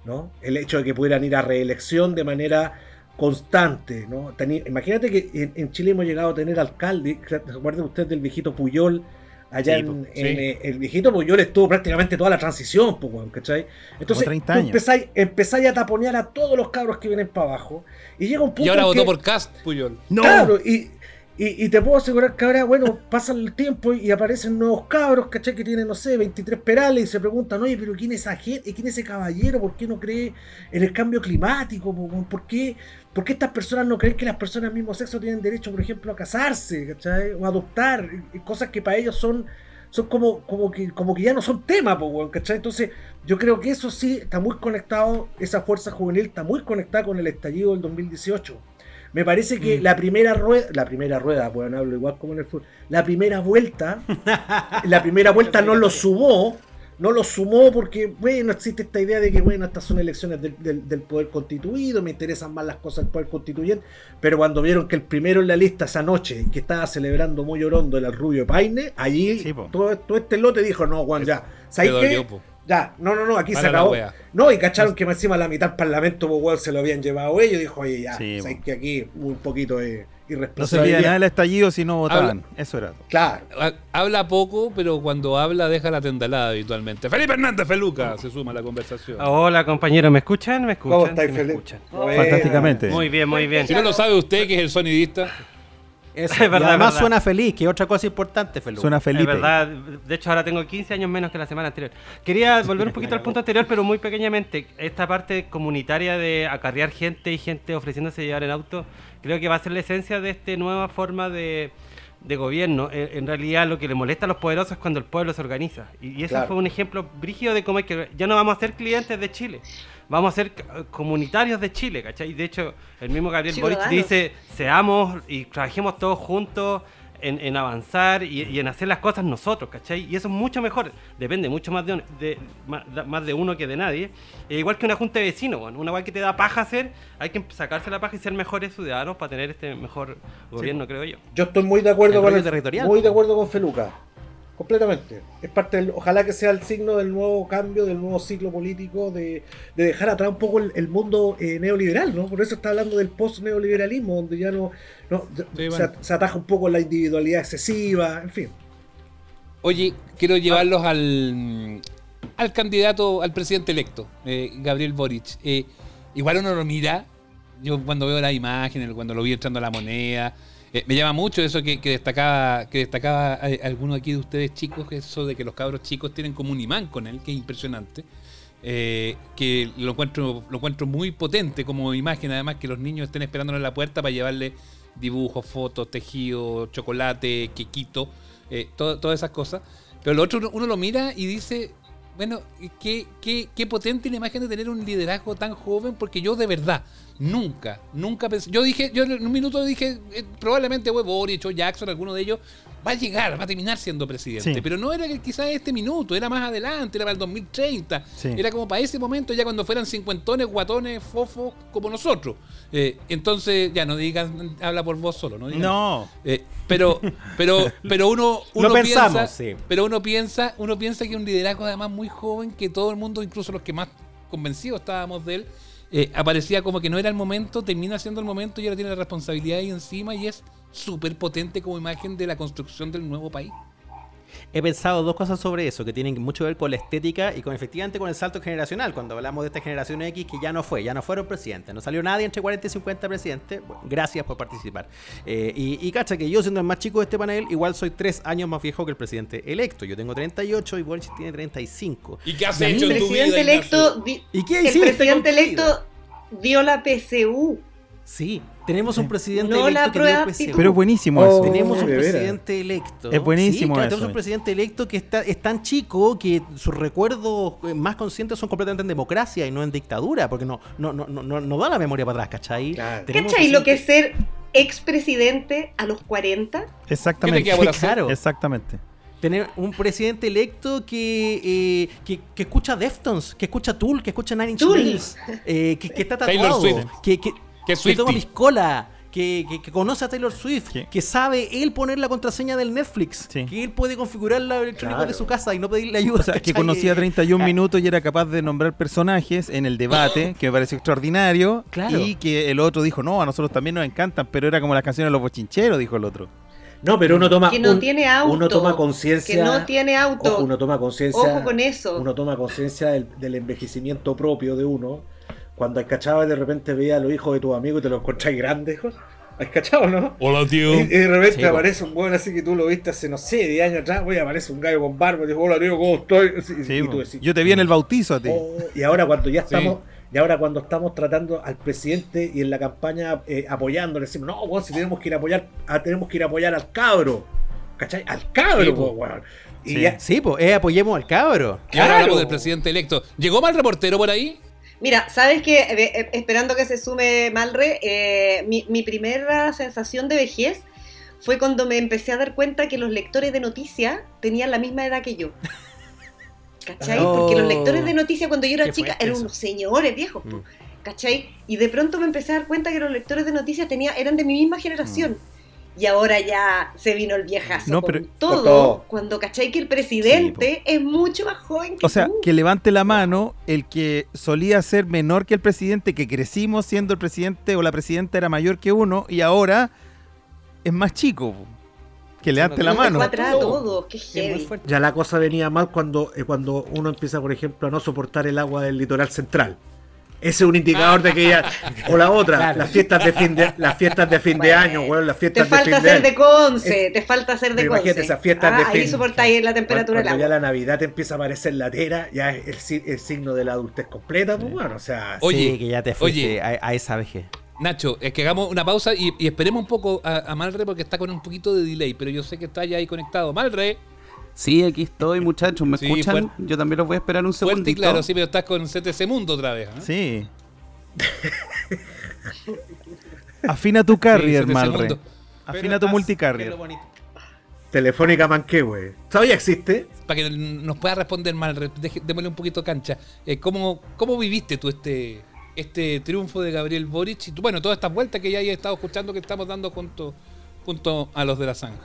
¿no? El hecho de que pudieran ir a reelección de manera constante, ¿no? Teni- imagínate que en, en Chile hemos llegado a tener alcalde, recuerden usted del viejito Puyol, allá Sí, en, sí. en, eh, el viejito Puyol estuvo prácticamente toda la transición, pues, ¿cachai? Entonces, 30 tú años. empezáis, empezáis a taponear a todos los cabros que vienen para abajo, y llega un punto Y ahora en votó que- por Cast, Puyol. Claro, y, y, y te puedo asegurar que ahora, bueno, pasa el tiempo y aparecen nuevos cabros, ¿cachai? Que tienen, no sé, 23 perales y se preguntan, oye, pero ¿quién es esa gente? ¿Quién es ese caballero? ¿Por qué no cree en el cambio climático? ¿Por qué, por qué estas personas no creen que las personas del mismo sexo tienen derecho, por ejemplo, a casarse, ¿cachai? O a adoptar, cosas que para ellos son son como, como, que, como que ya no son tema, po, ¿cachai? Entonces, yo creo que eso sí está muy conectado, esa fuerza juvenil está muy conectada con el estallido del 2018. Me parece que Mm. la primera rueda, la primera rueda, bueno, hablo igual como en el fútbol, la primera vuelta, (laughs) la primera vuelta no lo sumó, no lo sumó porque, bueno, existe esta idea de que, bueno, estas son elecciones del, del- del poder constituido, me interesan más las cosas del poder constituyente, pero cuando vieron que el primero en la lista esa noche, que estaba celebrando muy orondo era el Rubio Paine, allí todo, todo este lote dijo, no, Juan, ya, ¿sabes qué? Ya, no, no, no, aquí Para se la acabó. No, y cacharon que encima la mitad del parlamento, pues, weón, se lo habían llevado ellos. Dijo, oye, ya, Sí, sabes que aquí un poquito de No de nada el estallido si no votaban. Habla- Eso era todo. Claro. Ha- Habla poco, pero cuando habla deja la tendalada habitualmente. Felipe Hernández Feluca se suma a la conversación. Hola compañeros, ¿me escuchan? ¿Me escuchan? ¿Cómo estáis, ¿Sí. Fantásticamente. Muy bien, muy bien. Si no lo sabe usted, que es el sonidista. Eso, (laughs) Es y verdad, además verdad. suena feliz, que es otra cosa importante, Felipe. Es verdad, de hecho ahora tengo 15 años menos que la semana anterior. Quería (laughs) volver un poquito al punto anterior, pero muy pequeñamente. Esta parte comunitaria de acarrear gente y gente ofreciéndose llevar en auto, creo que va a ser la esencia de esta nueva forma de, de gobierno. En, en realidad lo que le molesta a los poderosos es cuando el pueblo se organiza. Y, y ese Claro. fue un ejemplo brígido de cómo hay que... Ya no vamos a ser clientes de Chile. Vamos a ser eh, comunitarios de Chile, ¿cachai? De hecho, el mismo Gabriel Boric dice, seamos y trabajemos todos juntos en, en avanzar y, y en hacer las cosas nosotros, ¿cachai? Y eso es mucho mejor, depende mucho más de, un- de- más de uno que de nadie. E igual que una junta de vecinos, bueno, una igual que te da paja hacer, hay que sacarse la paja y ser mejores ciudadanos para tener este mejor gobierno, creo yo. Yo estoy muy de acuerdo El con el- territorial. muy de acuerdo con Feluca. Completamente. Es parte del, ojalá que sea el signo del nuevo cambio, del nuevo ciclo político, de, de dejar atrás un poco el, el mundo eh, neoliberal, ¿no? Por eso está hablando del post-neoliberalismo, donde ya no, no bueno. se ataja un poco la individualidad excesiva, en fin. Oye, quiero llevarlos al, al candidato, al presidente electo, eh, Gabriel Boric. Eh, igual uno lo mira, yo cuando veo las imágenes, cuando lo vi entrando a la moneda, eh, me llama mucho eso que, destacaba que destacaba eh, alguno aquí de ustedes chicos, eso de que los cabros chicos tienen como un imán con él, que es impresionante. Eh, que lo encuentro, lo encuentro muy potente como imagen, además que los niños estén esperándolo en la puerta para llevarle dibujos, fotos, tejido, chocolate, quequito, eh, todas esas cosas. Pero lo otro uno, uno lo mira y dice, bueno, qué, qué, qué potente la imagen de tener un liderazgo tan joven, porque yo de verdad, nunca, nunca pensé, yo dije, yo en un minuto dije, eh, probablemente fue Boric o Jackson, alguno de ellos, va a llegar, va a terminar siendo presidente. Sí. Pero no era que quizás este minuto, era más adelante, era para el 2030. Sí. Era como para ese momento, ya cuando fueran cincuentones, guatones, fofos, como nosotros. Eh, entonces, ya no digan, habla por vos solo, no digan- No. Eh, pero, pero, pero uno, (laughs) Lo uno pensamos, piensa, sí. pero uno piensa, uno piensa que un liderazgo además muy joven, que todo el mundo, incluso los que más convencidos estábamos de él, eh, aparecía como que no era el momento, termina siendo el momento y ahora tiene la responsabilidad ahí encima y es súper potente como imagen de la construcción del nuevo país. He pensado dos cosas sobre eso, que tienen mucho que ver con la estética y con efectivamente con el salto generacional. Cuando hablamos de esta generación X, que ya no fue, ya no fueron presidentes. No salió nadie entre 40 y 50 presidentes. Bueno, gracias por participar. Eh, y, y cacha que yo, siendo el más chico de este panel, igual soy tres años más viejo que el presidente electo. Yo tengo 38 y Boric tiene 35. ¿Y qué has Y hecho en tu vida, presidente electo, ¿Y qué el presidente electo dio la PSU. Sí, tenemos un presidente No la electo que dio prueba PSU. Pero es buenísimo eso. Tenemos un presidente electo. Es buenísimo Sí, claro, eso. Tenemos un presidente electo que está, es tan chico que sus recuerdos más conscientes son completamente en democracia y no en dictadura, porque no, no, no, no, no, da la memoria para atrás, ¿cachai? Tenemos ¿Cachai lo que es ser expresidente a los 40? Exactamente. por hacer? Claro. Exactamente. Tener un presidente electo que, eh, que, que escucha Deftones, que escucha Tool, que escucha Nine Inch. Nails, eh, que, que está Taylor tatuado, que, que, Que que toma piscola, que, que- que conoce a Taylor Swift, que sabe él poner la contraseña del Netflix, que él puede configurar la electrónica Claro. de su casa y no pedirle ayuda. O sea, que conocía 31 Ah, (laughs) minutos y era capaz de nombrar personajes en el debate, que me pareció extraordinario. Claro. Y que el otro dijo, no, a nosotros también nos encantan, pero era como las canciones de los bochincheros, dijo el otro. No, pero uno toma. Que no un- tiene auto. Uno toma conciencia. Que no tiene auto. Ojo, uno toma conciencia. Ojo con eso. Uno toma conciencia del, del envejecimiento propio de uno. Cuando has cachado y de repente veía a los hijos de tus amigos y te los encontráis grandes, hijos. ¿Has cachado, no? Hola, tío. Y, y de repente Sí, aparece un buen así que tú lo viste hace, no sé, 10 años atrás, güey, aparece un gallo con barba y dice, hola, tío, ¿cómo estoy? Y- Sí, y tú decís, Yo te vi en el bautizo a ti. Oh, y ahora cuando ya Sí. estamos, y ahora cuando estamos tratando al presidente y en la campaña eh, apoyándole, decimos, no, weón, si tenemos que ir a apoyar, ah, tenemos que ir a apoyar al cabro. ¿Cachai? Al cabro, Sí, po, weón. Y Sí, ya- sí, pues, eh, apoyemos al cabro. Y ahora hablamos del presidente electo. ¿Llegó mal reportero por ahí? Mira, ¿sabes qué? Eh, esperando que se sume Malre, eh, mi, mi primera sensación de vejez fue cuando me empecé a dar cuenta que los lectores de noticias tenían la misma edad que yo. (laughs) ¿Cachai? Oh. Porque los lectores de noticias cuando yo era chica eran unos señores viejos, po, ¿cachai? Y de pronto me empecé a dar cuenta que los lectores de noticias tenía, eran de mi misma generación. Y ahora ya se vino el viejazo No, con pero- todo, con todo. cuando cachai que el presidente es mucho más joven que O sea, tú. que levante la mano el que solía ser menor que el presidente, que crecimos siendo el presidente o la presidenta era mayor que uno y ahora es más chico. Que levante la mano. todos, qué heavy. ya la cosa venía mal cuando, eh, cuando uno empieza, por ejemplo, a no soportar el agua del litoral central. Ese es un indicador de que ya. O la otra, Claro. las fiestas de fin de, las fiestas de fin de año, weón, las Te fiestas de fin falta de ser año. de Conce, te falta ser de imagínate Conce. esas fiestas de Ah, Ahí fin. soportáis la temperatura Cuando ya la Navidad te empieza a aparecer la tera, ya es el, el signo de la adultez completa, pues bueno, o sea. Oye, Sí, que ya te fuiste oye. a, a esa vejez. Nacho, es que hagamos una pausa y, y esperemos un poco a, a Malre porque está con un poquito de delay, pero yo sé que está ya ahí conectado. Malre, Sí, aquí estoy, muchachos. ¿Me Sí, escuchan? fuerte. Yo también los voy a esperar un fuerte y segundito. claro, sí, pero estás con CTC Mundo otra vez. ¿eh? Sí. (laughs) Afina tu carrier, Sí, Malre. Afina tu multicarrier. Telefónica Manquehue. ¿Todavía existe? Para que nos pueda responder Malre, démosle un poquito cancha. Eh, ¿cómo, ¿Cómo viviste tú este, este triunfo de Gabriel Boric? Y tú- bueno, todas estas vueltas que ya he estado escuchando que estamos dando junto, junto a los de la zanja.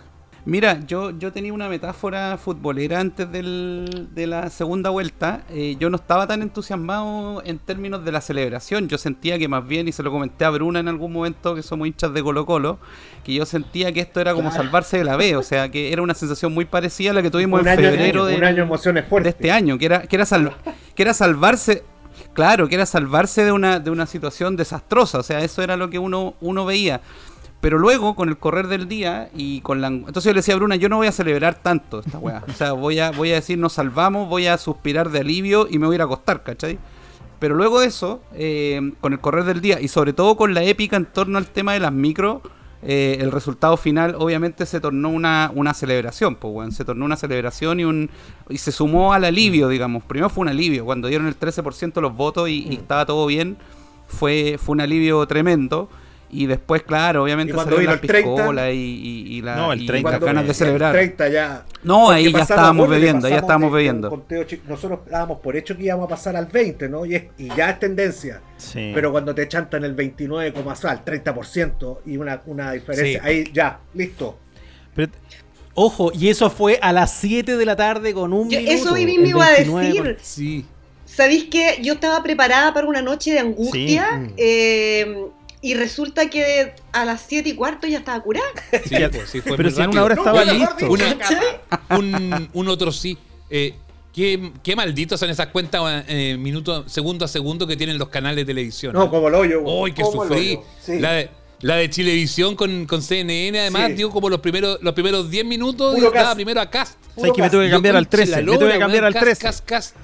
Mira, yo, yo tenía una metáfora futbolera antes del- de la segunda vuelta. Eh, yo no estaba tan entusiasmado en términos de la celebración. Yo sentía que más bien, y se lo comenté a Bruna en algún momento, que somos hinchas de Colo Colo, que yo sentía que esto era como Claro. salvarse de la B. O sea, que era una sensación muy parecida a la que tuvimos Un en año- febrero un del- año de emociones de este año, que era, que era, sal- que era salvarse. Claro, que era salvarse de una, de una situación desastrosa. O sea, eso era lo que uno, uno veía. Pero luego, con el correr del día y con la... Entonces yo le decía a Bruna, yo no voy a celebrar tanto esta weá. O sea, voy a, voy a decir, nos salvamos, voy a suspirar de alivio y me voy a ir a acostar, ¿cachai? Pero luego de eso, eh, con el correr del día y sobre todo con la épica en torno al tema de las micro, eh, el resultado final obviamente se tornó una, una celebración, pues, weón. Se tornó una celebración y un y se sumó al alivio, digamos. Primero fue un alivio, cuando dieron el 13% de los votos y, y estaba todo bien, fue, fue un alivio tremendo. Y después, claro, obviamente el 30, piscolas y, y- y la- No, el y 30 las Cuando ganas el de celebrar. 30 ya. No, ahí ya estábamos bebiendo, ya estábamos de- bebiendo. conteo nosotros dábamos por hecho que íbamos a pasar al 20, ¿no? Y, es- y ya es tendencia. Sí. Pero cuando te chantan el 29, al 30% y una, una diferencia, Sí. ahí ya, listo. Pero- Ojo, y eso fue a las 7 de la tarde con un Yo- minuto. eso mismo el iba a 29 decir. por- Sí. ¿Sabéis que yo estaba preparada para una noche de angustia? Sí. Eh, y resulta que a las 7 y cuarto ya estaba curada. Sí, pues, sí, fue Pero si en una hora estaba listo. una- un, un otro sí. Eh, qué, qué malditos son esas cuentas eh, minuto, segundo a segundo que tienen los canales de televisión. No, como el hoyo. ¡Uy, que sufrí! Sí. La de, la de Chilevisión con, con CNN, además, Sí. digo, como los primeros los primeros 10 minutos, Puro cast. primero a Cast. ¿Sabes que me tuve que cambiar al conche la 13? Me tuve que cambiar al Cast, 13. Cast, Cast.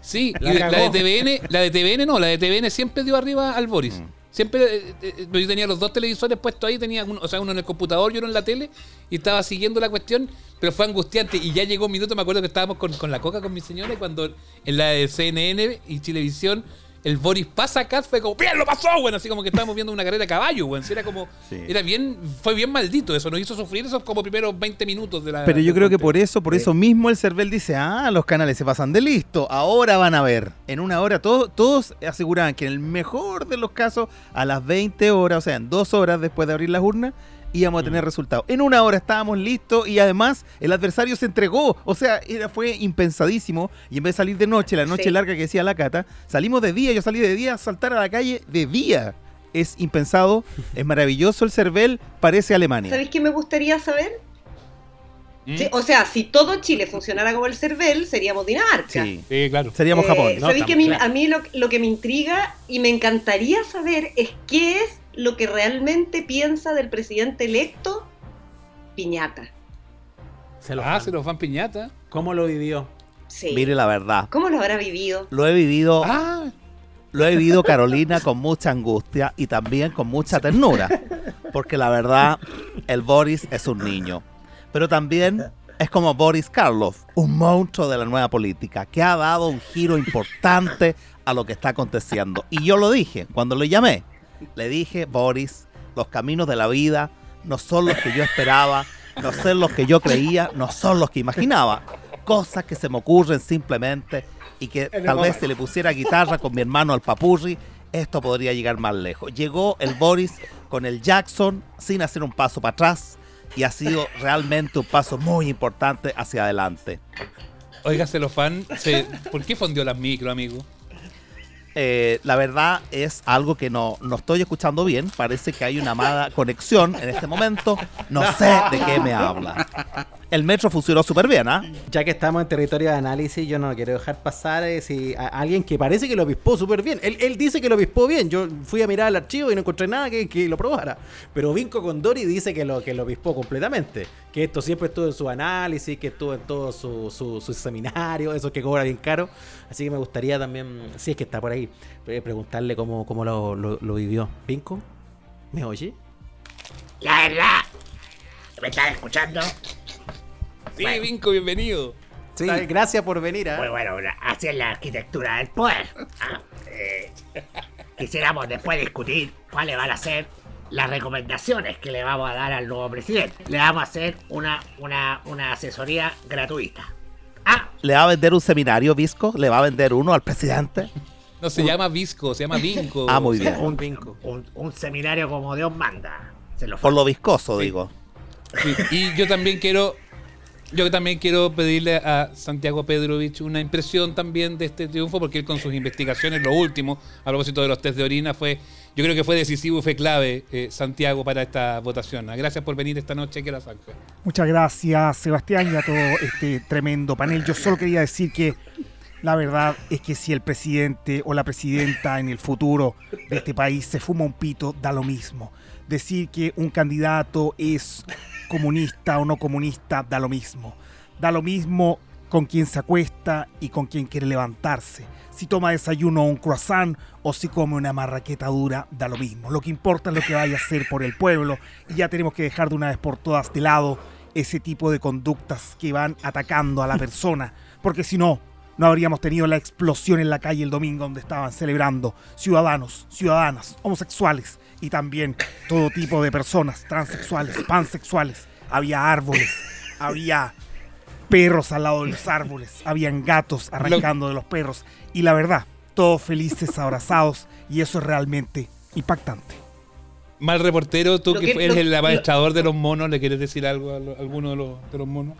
Sí, La y la de. TVN, la de TVN no, la de TVN siempre dio arriba al Boris. Mm. Siempre, eh, eh, yo tenía los dos televisores puestos ahí, tenía uno, o sea, uno en el computador y uno en la tele, y estaba siguiendo la cuestión, pero fue angustiante. Y ya llegó un minuto, me acuerdo que estábamos con, con la coca con mi señora, cuando en la de CNN y Chilevisión el Boris pasa acá, fue como, ¡bien, lo pasó, bueno! Así como que estábamos viendo una carrera de caballo, bueno. Era como, era bien, fue bien maldito eso, nos hizo sufrir esos como primeros 20 minutos de la... Pero yo creo que por eso, por eso mismo el CERVEL dice, ah, los canales se pasan de listo, ahora van a ver. En una hora, todos, todos aseguraban que en el mejor de los casos, a las 20 horas, o sea, en dos horas después de abrir las urnas, íbamos a tener resultados. En una hora estábamos listos y además el adversario se entregó. O sea, era, fue impensadísimo. Y en vez de salir de noche, la noche Sí. larga que decía la cata, salimos de día. Yo salí de día a saltar a la calle de día. Es impensado, (laughs) es maravilloso el CERVEL, parece Alemania. ¿Sabéis qué me gustaría saber? ¿Mm? Sí, o sea, si todo Chile funcionara como el CERVEL, seríamos Dinamarca. Sí, claro. Seríamos Eh, Japón. ¿Sabéis que a mí, a mí lo, lo que me intriga y me encantaría saber es qué es lo que realmente piensa del presidente electo Piñata? Se los ah, van. se los van piñata. ¿Cómo lo vivió? Sí. Mire la verdad. ¿Cómo lo habrá vivido? Lo he vivido. Ah. Lo he vivido, Carolina, con mucha angustia y también con mucha ternura. Porque la verdad, el Boris es un niño. Pero también es como Boris Karloff, un monstruo de la nueva política, que ha dado un giro importante a lo que está aconteciendo. Y yo lo dije cuando lo llamé. Le dije, Boris, los caminos de la vida no son los que yo esperaba, no son los que yo creía, no son los que imaginaba. Cosas que se me ocurren simplemente y que tal vez si le pusiera guitarra con mi hermano al papurri, esto podría llegar más lejos. Llegó el Boris con el Jackson sin hacer un paso para atrás y ha sido realmente un paso muy importante hacia adelante. Oiga, Celofán, se... ¿por qué fondió las micro, amigo? Eh, la verdad es algo que no, no estoy escuchando bien. Parece que hay una mala conexión en este momento. No sé de qué me habla. El metro funcionó súper bien, ¿ah? Ya que estamos en territorio de análisis, yo no quiero dejar pasar eh, si a alguien que parece que lo obispó súper bien. Él, él dice que lo obispó bien. Yo fui a mirar el archivo y no encontré nada que, que lo probara. Pero Vinco Condori dice que lo, que lo obispó completamente. Que esto siempre estuvo en su análisis, que estuvo en todo su, su, su seminario, eso que cobra bien caro. Así que me gustaría también, si es que está por ahí, eh, preguntarle cómo, cómo lo, lo- lo vivió. ¿Vinco? ¿Me oye? La verdad, ¿me estás escuchando? Sí, Vinco, bienvenido. Sí. Gracias por venir. ¿ah? Muy bueno, así es la arquitectura del poder. Ah, eh, quisiéramos después discutir cuáles van a ser las recomendaciones que le vamos a dar al nuevo presidente. Le vamos a hacer una, una, una asesoría gratuita. ¿Le va a vender un seminario, Visco? ¿Le va a vender uno al presidente? No, se llama Visco, se llama Vinco. (laughs) Ah, muy bien. Un, un, un seminario como Dios manda. Se lo Por lo viscoso, digo. Sí, Y yo también quiero, yo también quiero pedirle a Santiago Pedrovich una impresión también de este triunfo, porque él con sus investigaciones, lo último, a propósito de los test de orina, fue, yo creo que fue decisivo y fue clave, eh, Santiago, para esta votación. Gracias por venir esta noche a la zanja. Muchas gracias, Sebastián, y a todo este tremendo panel. Yo solo quería decir que la verdad es que si el presidente o la presidenta en el futuro de este país se fuma un pito, da lo mismo. Decir que un candidato es comunista o no comunista, da lo mismo. Da lo mismo con quien se acuesta y con quien quiere levantarse. Si toma desayuno un croissant o si come una marraqueta dura, da lo mismo. Lo que importa es lo que vaya a hacer por el pueblo y ya tenemos que dejar de una vez por todas de lado ese tipo de conductas que van atacando a la persona, porque si no, no habríamos tenido la explosión en la calle el domingo donde estaban celebrando ciudadanos, ciudadanas, homosexuales y también todo tipo de personas, transexuales, pansexuales. Había árboles, había perros al lado de los árboles, habían gatos arrancando de los perros y la verdad, todos felices, abrazados y eso es realmente impactante. Mal reportero, tú que, que- eres lo- el lo- administrador de los monos, ¿le quieres decir algo a, lo- a alguno de los, de los monos?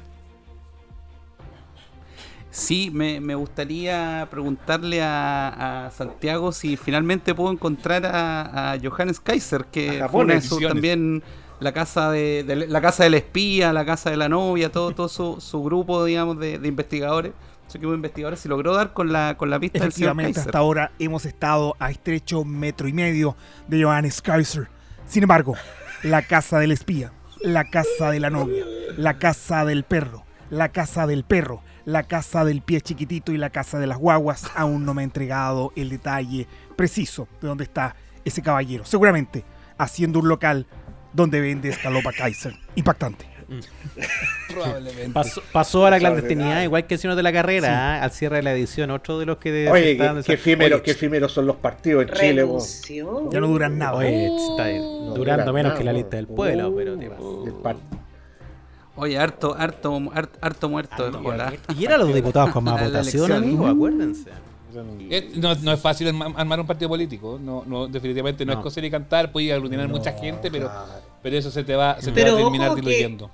Sí, me, me gustaría preguntarle a, a Santiago si finalmente puedo encontrar a, a Johannes Kaiser, que A fue una de Japones. sus- también la casa de, de- la casa del espía, la casa de la novia, todo, todo su, su grupo, digamos, de, de investigadores, su equipo de investigadores, se logró dar con la, con la pista del señor Kaiser. hasta ahora hemos estado a estrecho metro y medio de Johannes Kaiser. Sin embargo, la casa del espía, la casa de la novia, la casa del perro, la casa del perro, la casa del pie chiquitito y la casa de las guaguas aún no me ha entregado el detalle preciso de dónde está ese caballero. Seguramente haciendo un local donde vende escalopa Kaiser. Impactante. (laughs) Probablemente. Pasó, pasó a la clandestinidad, igual que el señor de la carrera, ¿ah? al cierre de la edición. Otro de los que. Oye, estaban qué, de- qué efímeros, Oye, qué efímeros son los partidos en Chile. vos. Ya no duran nada. Oye, está No durando duran menos nada, que la lista del pueblo, pero te Oye, harto, harto, harto, harto muerto. hola. Y eran los diputados con más (laughs) La- votación, amigo, acuérdense. Es- no, no es fácil arma- armar un partido político, no, no, definitivamente no, No. es coser y cantar, puedes aglutinar mucha gente, pero, pero eso se te va, se te va a terminar diluyendo.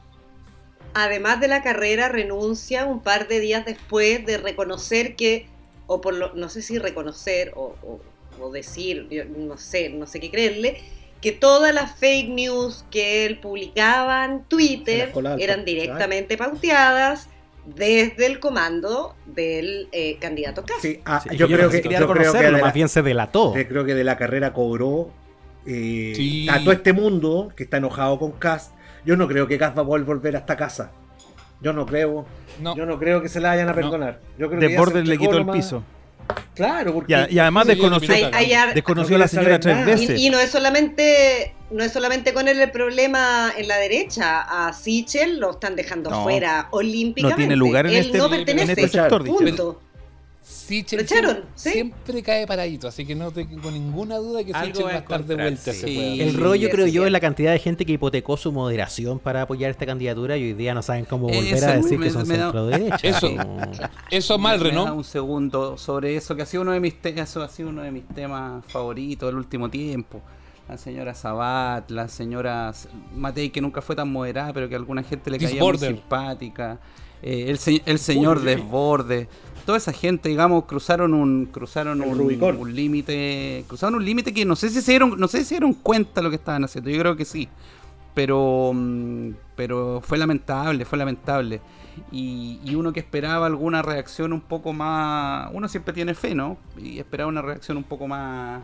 además de la carrera, renuncia un par de días después de reconocer que, o por lo, no sé si reconocer o, o- o decir, yo no sé, no sé qué creerle, que todas las fake news que él publicaba en Twitter eran partido, directamente pauteadas desde el comando del eh, candidato Cast. Sí, ah, Sí, yo, yo creo no que, quería yo creo que reconocerlo, de la- más bien se delató. yo creo que de la carrera cobró eh, Sí. a todo este mundo que está enojado con Cast. Yo no creo que Cast va a poder volver a esta casa. Yo no creo. No. Yo no creo que se la vayan a perdonar. Yo creo que le quitó el piso. Claro, porque Y, a- y además Sí, desconoció, Hay- hay ar- desconoció no a la señora tres nada. veces. Y, y no es solamente no es solamente con él el problema en la derecha. A Sichel lo están dejando No. fuera olímpicamente. No tiene lugar en él este- no en pertenece. este sector, dice. Punto. Sichel Lo echaron, siempre, ¿sí? siempre cae paradito, así que no tengo ninguna duda que Algo Sichel va a estar de vuelta. sí. Sí. El rollo, Sí, creo yo, sí. es la cantidad de gente que hipotecó su moderación para apoyar esta candidatura y hoy día no saben cómo volver Eso a decir me- que son (laughs) me da- centro derecha. Eso. Eso mal, Renault. un segundo sobre eso, que ha sido uno de mis te- eso ha sido uno de mis temas favoritos del último tiempo. La señora Sabat, la señora Matei, que nunca fue tan moderada, pero que a alguna gente le caía muy Disborder. simpática. Eh, el, se- el señor Desborde. Toda esa gente, digamos, cruzaron un cruzaron El un, un límite, cruzaron un límite que no sé si se dieron, no sé si se dieron cuenta lo que estaban haciendo. Yo creo que sí. Pero mm, pero fue lamentable, fue lamentable. Y, y uno que esperaba alguna reacción un poco más. Uno siempre tiene fe, ¿no? Y esperaba una reacción un poco más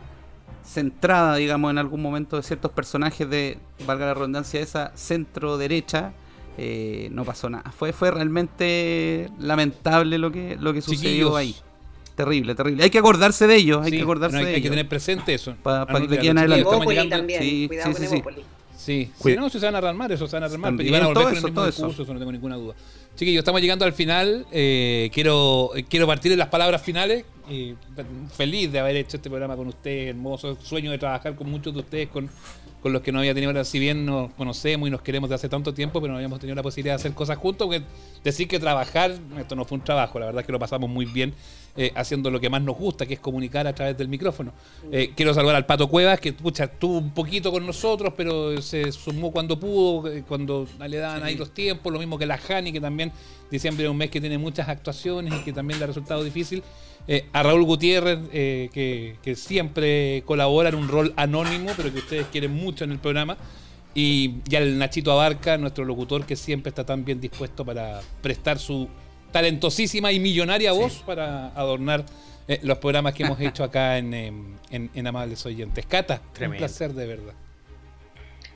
centrada, digamos, en algún momento de ciertos personajes de, valga la redundancia, esa centro derecha. Eh, no pasó nada. Fue, fue realmente lamentable lo que, lo que sucedió Chiquillos. ahí. Terrible, terrible. Hay que acordarse de ellos, hay Sí, que acordarse no, hay, de hay que ellos. tener presente eso. Pa- Ah, pa' no que queden olvidarlo, adelante. también. Sí, Cuidado sí, con sí, sí. Sí, no, si se van a armar, eso se van a armar, y van a volver todo con eso, el mismo todo eso. discurso, eso no tengo ninguna duda. Chiquillos, estamos llegando al final. eh, quiero, quiero partir en las palabras finales. eh, feliz de haber hecho este programa con ustedes, hermoso sueño de trabajar con muchos de ustedes, con, con los que no había tenido si bien nos conocemos y nos queremos de hace tanto tiempo, pero no habíamos tenido la posibilidad de hacer cosas juntos, porque decir que trabajar, esto no fue un trabajo, la verdad es que lo pasamos muy bien eh, haciendo lo que más nos gusta, que es comunicar a través del micrófono. Eh, quiero saludar al Pato Cuevas, que pucha, estuvo un poquito con nosotros, pero se sumó cuando pudo, eh, cuando le daban ahí los tiempos, lo mismo que la Jani, que también diciembre es un mes que tiene muchas actuaciones y que también le ha resultado difícil. Eh, a Raúl Gutiérrez, eh, que, que siempre colabora en un rol anónimo, pero que ustedes quieren mucho en el programa. Y, y al Nachito Abarca, nuestro locutor, que siempre está tan bien dispuesto para prestar su talentosísima y millonaria voz para adornar eh, los programas que hemos hecho acá en, em, en- en Amables Oyentes. Cata, Tremendo. un placer de verdad.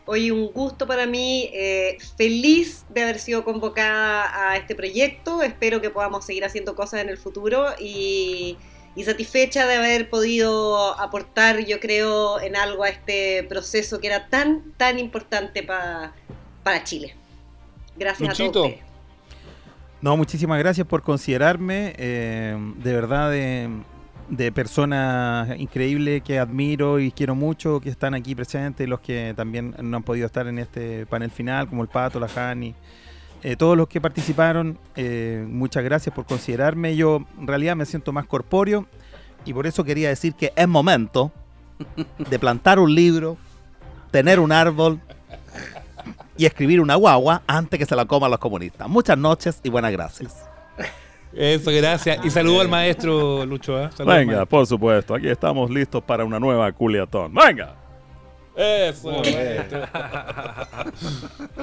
Hoy un gusto para mí, eh, feliz de haber sido convocada a este proyecto, espero que podamos seguir haciendo cosas en el futuro y, y satisfecha de haber podido aportar, yo creo, en algo a este proceso que era tan, tan importante pa- para Chile. Gracias a todos ustedes. No, muchísimas gracias por considerarme. eh, de verdad, de, de personas increíbles que admiro y quiero mucho, que están aquí presentes, los que también no han podido estar en este panel final, como el Pato, la Jani. eh, todos los que participaron, eh, muchas gracias por considerarme. Yo en realidad me siento más corpóreo y por eso quería decir que es momento de plantar un libro, tener un árbol y escribir una guagua antes que se la coman los comunistas. Muchas noches y buenas gracias. Eso, gracias. Y saludo al maestro Lucho. ¿eh? Al Venga, maestro. por supuesto, aquí estamos listos para una nueva culiatón. ¡Venga! Eso.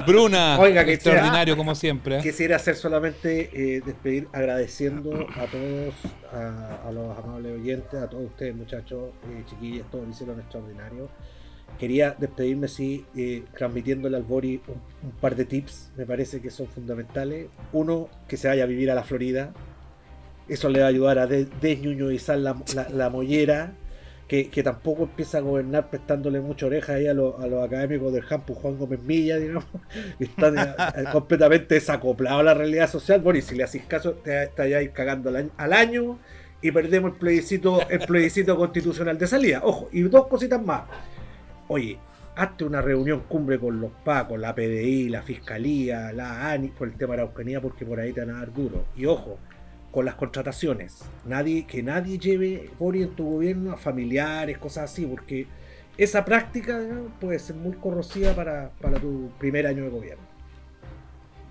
Bruna, Oiga, que extraordinario sea- como siempre. ¿eh? Quisiera hacer solamente eh, despedir agradeciendo a todos, a, a los amables oyentes, a todos ustedes muchachos, eh, chiquillas, todos lo hicieron extraordinario. Quería despedirme, sí, eh, transmitiéndole al Bori un, par de tips, me parece que son fundamentales. Uno, que se vaya a vivir a la Florida. Eso le va a ayudar a de- desñuñoizar la, la, mollera. que, que tampoco empieza a gobernar prestándole mucha oreja ahí a, los- a los académicos del Jampu Juan Gómez Milla, digamos, (laughs) están eh, eh, completamente desacoplados a la realidad social. Bueno, si le haces caso, te estáis cagando al año, al año y perdemos el plebiscito, el plebiscito constitucional de salida. Ojo, y dos cositas más. Oye, hazte una reunión cumbre con los PACos, la PDI, la Fiscalía, la ANI, por el tema de la Araucanía, porque por ahí te van a dar duro. Y ojo, con las contrataciones. Nadie, que nadie lleve Bori en tu gobierno a familiares, cosas así, porque esa práctica digamos, puede ser muy corrosiva para, para tu primer año de gobierno.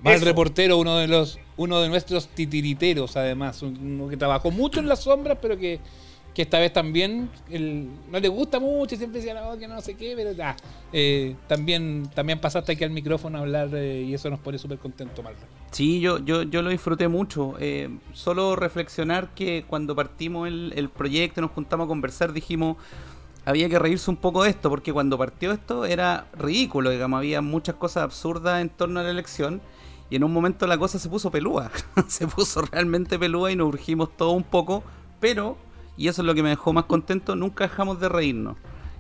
Mal Eso. reportero, uno de los, uno de nuestros titiriteros, además, uno que trabajó mucho en las sombras, pero que, que esta vez también el- no le gusta mucho siempre decía que no sé qué, pero ah, eh, también, también pasaste aquí al micrófono a hablar eh, y eso nos pone súper contentos, Malra. Sí, yo, yo, yo lo disfruté mucho. Eh, solo reflexionar que cuando partimos el, el proyecto, nos juntamos a conversar, dijimos, había que reírse un poco de esto, porque cuando partió esto era ridículo, digamos, había muchas cosas absurdas en torno a la elección. Y en un momento la cosa se puso pelúa, (laughs) se puso realmente pelúa y nos urgimos todo un poco, pero, y eso es lo que me dejó más contento, nunca dejamos de reírnos.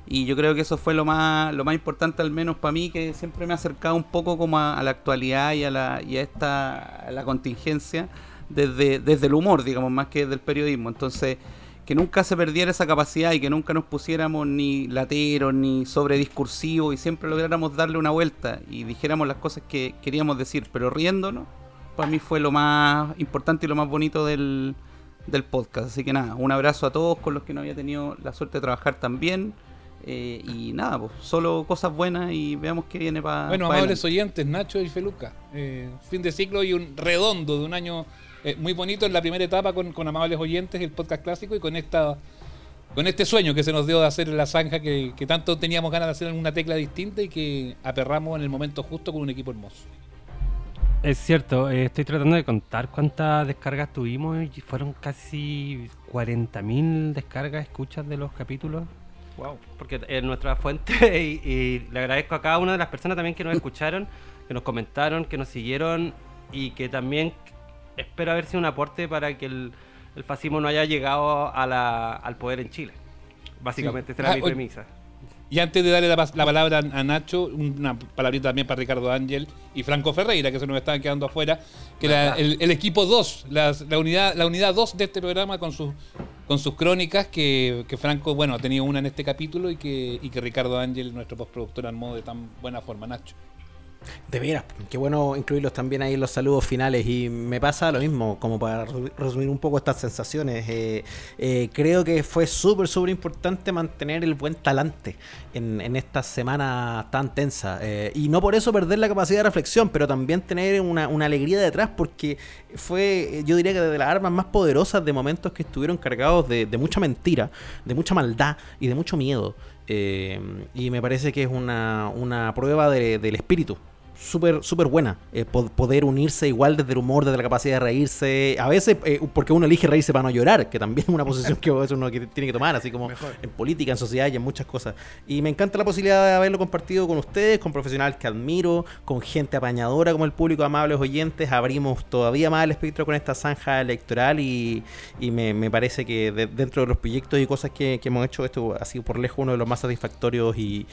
Y yo creo que eso fue lo más, lo más importante, al menos para mí, que siempre me ha acercado un poco como a, la actualidad y a, la, esta la contingencia desde, desde el humor, digamos, más que del periodismo. Entonces, que nunca se perdiera esa capacidad y que nunca nos pusiéramos ni lateros ni sobrediscursivos y siempre lográramos darle una vuelta y dijéramos las cosas que queríamos decir, pero riéndonos, para mí fue lo más importante y lo más bonito del, del podcast. Así que nada, un abrazo a todos con los que no había tenido la suerte de trabajar también. Eh, y nada, pues solo cosas buenas y veamos qué viene para. Bueno, amables oyentes, Nacho y Feluca. eh, fin de ciclo y un redondo de un año eh, muy bonito en la primera etapa con, con amables oyentes, el podcast clásico, y con esta con este sueño que se nos dio de hacer la zanja que, que tanto teníamos ganas de hacer en una tecla distinta y que aperramos en el momento justo con un equipo hermoso. Es cierto, eh, estoy tratando de contar cuántas descargas tuvimos y fueron casi 40.000 descargas, escuchas de los capítulos. Wow. Porque es nuestra fuente (laughs) y, y le agradezco a cada una de las personas también que nos (laughs) escucharon, que nos comentaron, que nos siguieron y que también espero haber sido un aporte para que el, el fascismo no haya llegado a la- al poder en Chile. Básicamente, Sí. esa era Ah, mi premisa. Y antes de darle la, la palabra a Nacho, una palabrita también para Ricardo Ángel y Franco Ferreira, que se nos estaban quedando afuera, que era el, el equipo 2, las- la unidad la unidad 2 de este programa con sus con sus crónicas, que, que Franco, bueno, ha tenido una en este capítulo y que, y que Ricardo Ángel, nuestro postproductor, armó de tan buena forma, Nacho. De veras, qué bueno incluirlos también ahí en los saludos finales. Y me pasa lo mismo, como para resu- resumir un poco estas sensaciones. eh, eh, creo que fue súper, súper importante mantener el buen talante en, en esta semana tan tensa. eh, y no por eso perder la capacidad de reflexión, pero también tener una, alegría detrás, porque fue, yo diría que de las armas más poderosas de momentos que estuvieron cargados de, de mucha mentira, de mucha maldad y de mucho miedo. Y me parece que es una, prueba de- del espíritu súper súper buena eh, po- poder unirse igual desde el humor desde la capacidad de reírse a veces eh, porque uno elige reírse para no llorar que también es una posición que a veces uno tiene que tomar así como en política en sociedad y en muchas cosas. Y me encanta la posibilidad de haberlo compartido con ustedes con profesionales que admiro con gente apañadora como el público amables oyentes. Abrimos todavía más el espectro con esta zanja electoral y, y me, me parece que de- dentro de los proyectos y cosas que, que hemos hecho esto ha sido por lejos uno de los más satisfactorios y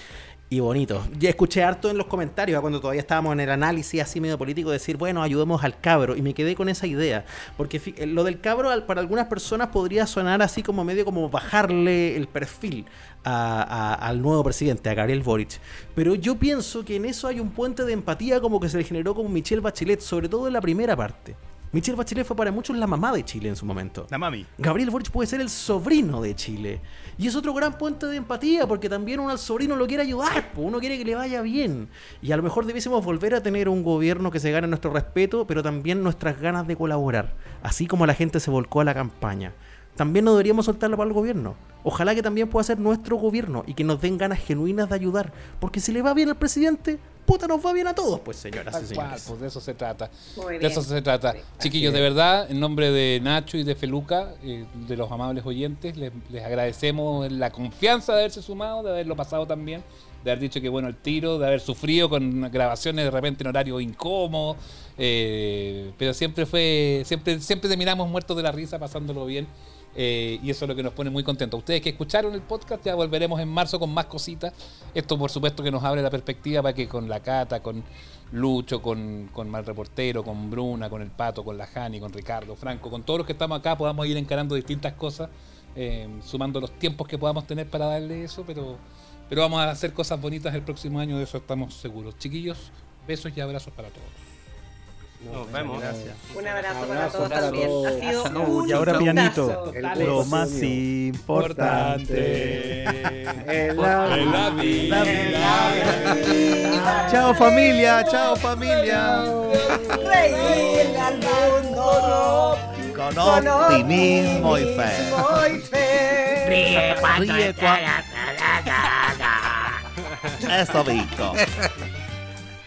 y bonito. Ya escuché harto en los comentarios, cuando todavía estábamos en el análisis así medio político, decir, bueno, ayudemos al cabro. Y me quedé con esa idea. Porque eh, lo del cabro para algunas personas podría sonar así como medio como bajarle el perfil a- a- al nuevo presidente, a Gabriel Boric. Pero yo pienso que en eso hay un puente de empatía como que se le generó con Michelle Bachelet, sobre todo en la primera parte. Michelle Bachelet fue para muchos la mamá de Chile en su momento. La mami. Gabriel Boric puede ser el sobrino de Chile. Y es otro gran puente de empatía, porque también uno al sobrino lo quiere ayudar, uno quiere que le vaya bien. Y a lo mejor debiésemos volver a tener un gobierno que se gane nuestro respeto, pero también nuestras ganas de colaborar, así como la gente se volcó a la campaña. También no deberíamos soltarlo para el gobierno. Ojalá que también pueda ser nuestro gobierno y que nos den ganas genuinas de ayudar. Porque si le va bien al presidente, puta, nos va bien a todos, pues señoras y señores. pues de eso se trata. Muy de bien. eso se trata. Chiquillos, de verdad, en nombre de Nacho y de Feluca, eh, de los amables oyentes, les, les agradecemos la confianza de haberse sumado, de haberlo pasado también, de haber dicho que bueno el tiro, de haber sufrido con grabaciones de repente en horario incómodo, eh, pero siempre fue, siempre, siempre terminamos muertos de la risa, pasándolo bien. Eh, y eso es lo que nos pone muy contentos. Ustedes que escucharon el podcast, ya volveremos en marzo con más cositas. Esto, por supuesto, que nos abre la perspectiva para que con la Cata, con Lucho, con, con Mal Reportero, con Bruna, con el Pato, con la Jani, con Ricardo, Franco, con todos los que estamos acá, podamos ir encarando distintas cosas, eh, sumando los tiempos que podamos tener para darle eso, pero, pero vamos a hacer cosas bonitas el próximo año, de eso estamos seguros. Chiquillos, besos y abrazos para todos. Nos vemos. Un abrazo, para todos también. Ha sido un Y ahora pianito. Lo más importante la vida. Chao familia, chao familia. Reírle al mundo Con optimismo y fe. y fe. Ríe cuando Eso, Vico.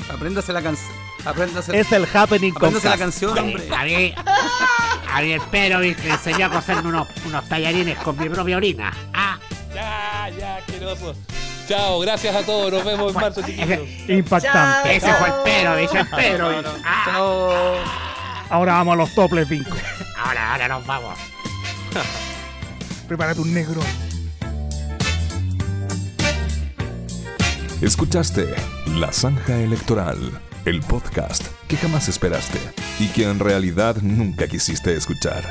(laughs) Apréndase la canción. Apréndase. Es el happening con Apréndase la canción, hombre. Javier, Javier Pero me enseñó a coserme unos, unos tallarines con mi propia orina. Ah, Ya, ya, asqueroso. Chao, gracias a todos. Nos vemos en marzo, chiquillos. (laughs) Impactante. ese fue el Pero, dice el Pero. Ah, Ahora vamos a los toples, Vinco. ahora, ahora nos vamos. (laughs) Prepárate un negro. Escuchaste La Zanja Electoral, el podcast que jamás esperaste y que en realidad nunca quisiste escuchar.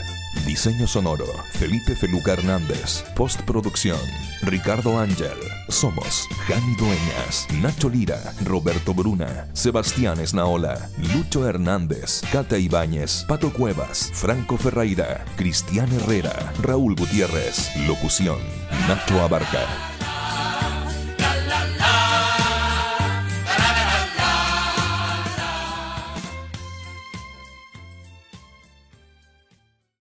Diseño sonoro, Felipe Feluca Hernández. Postproducción, Ricardo Ángel. Somos Jani Dueñas, Nacho Lira, Roberto Bruna, Sebastián Esnaola, Lucho Hernández, Cata Ibáñez, Pato Cuevas, Franco Ferreira, Cristian Herrera, Raúl Gutiérrez. Locución, Nacho Abarca.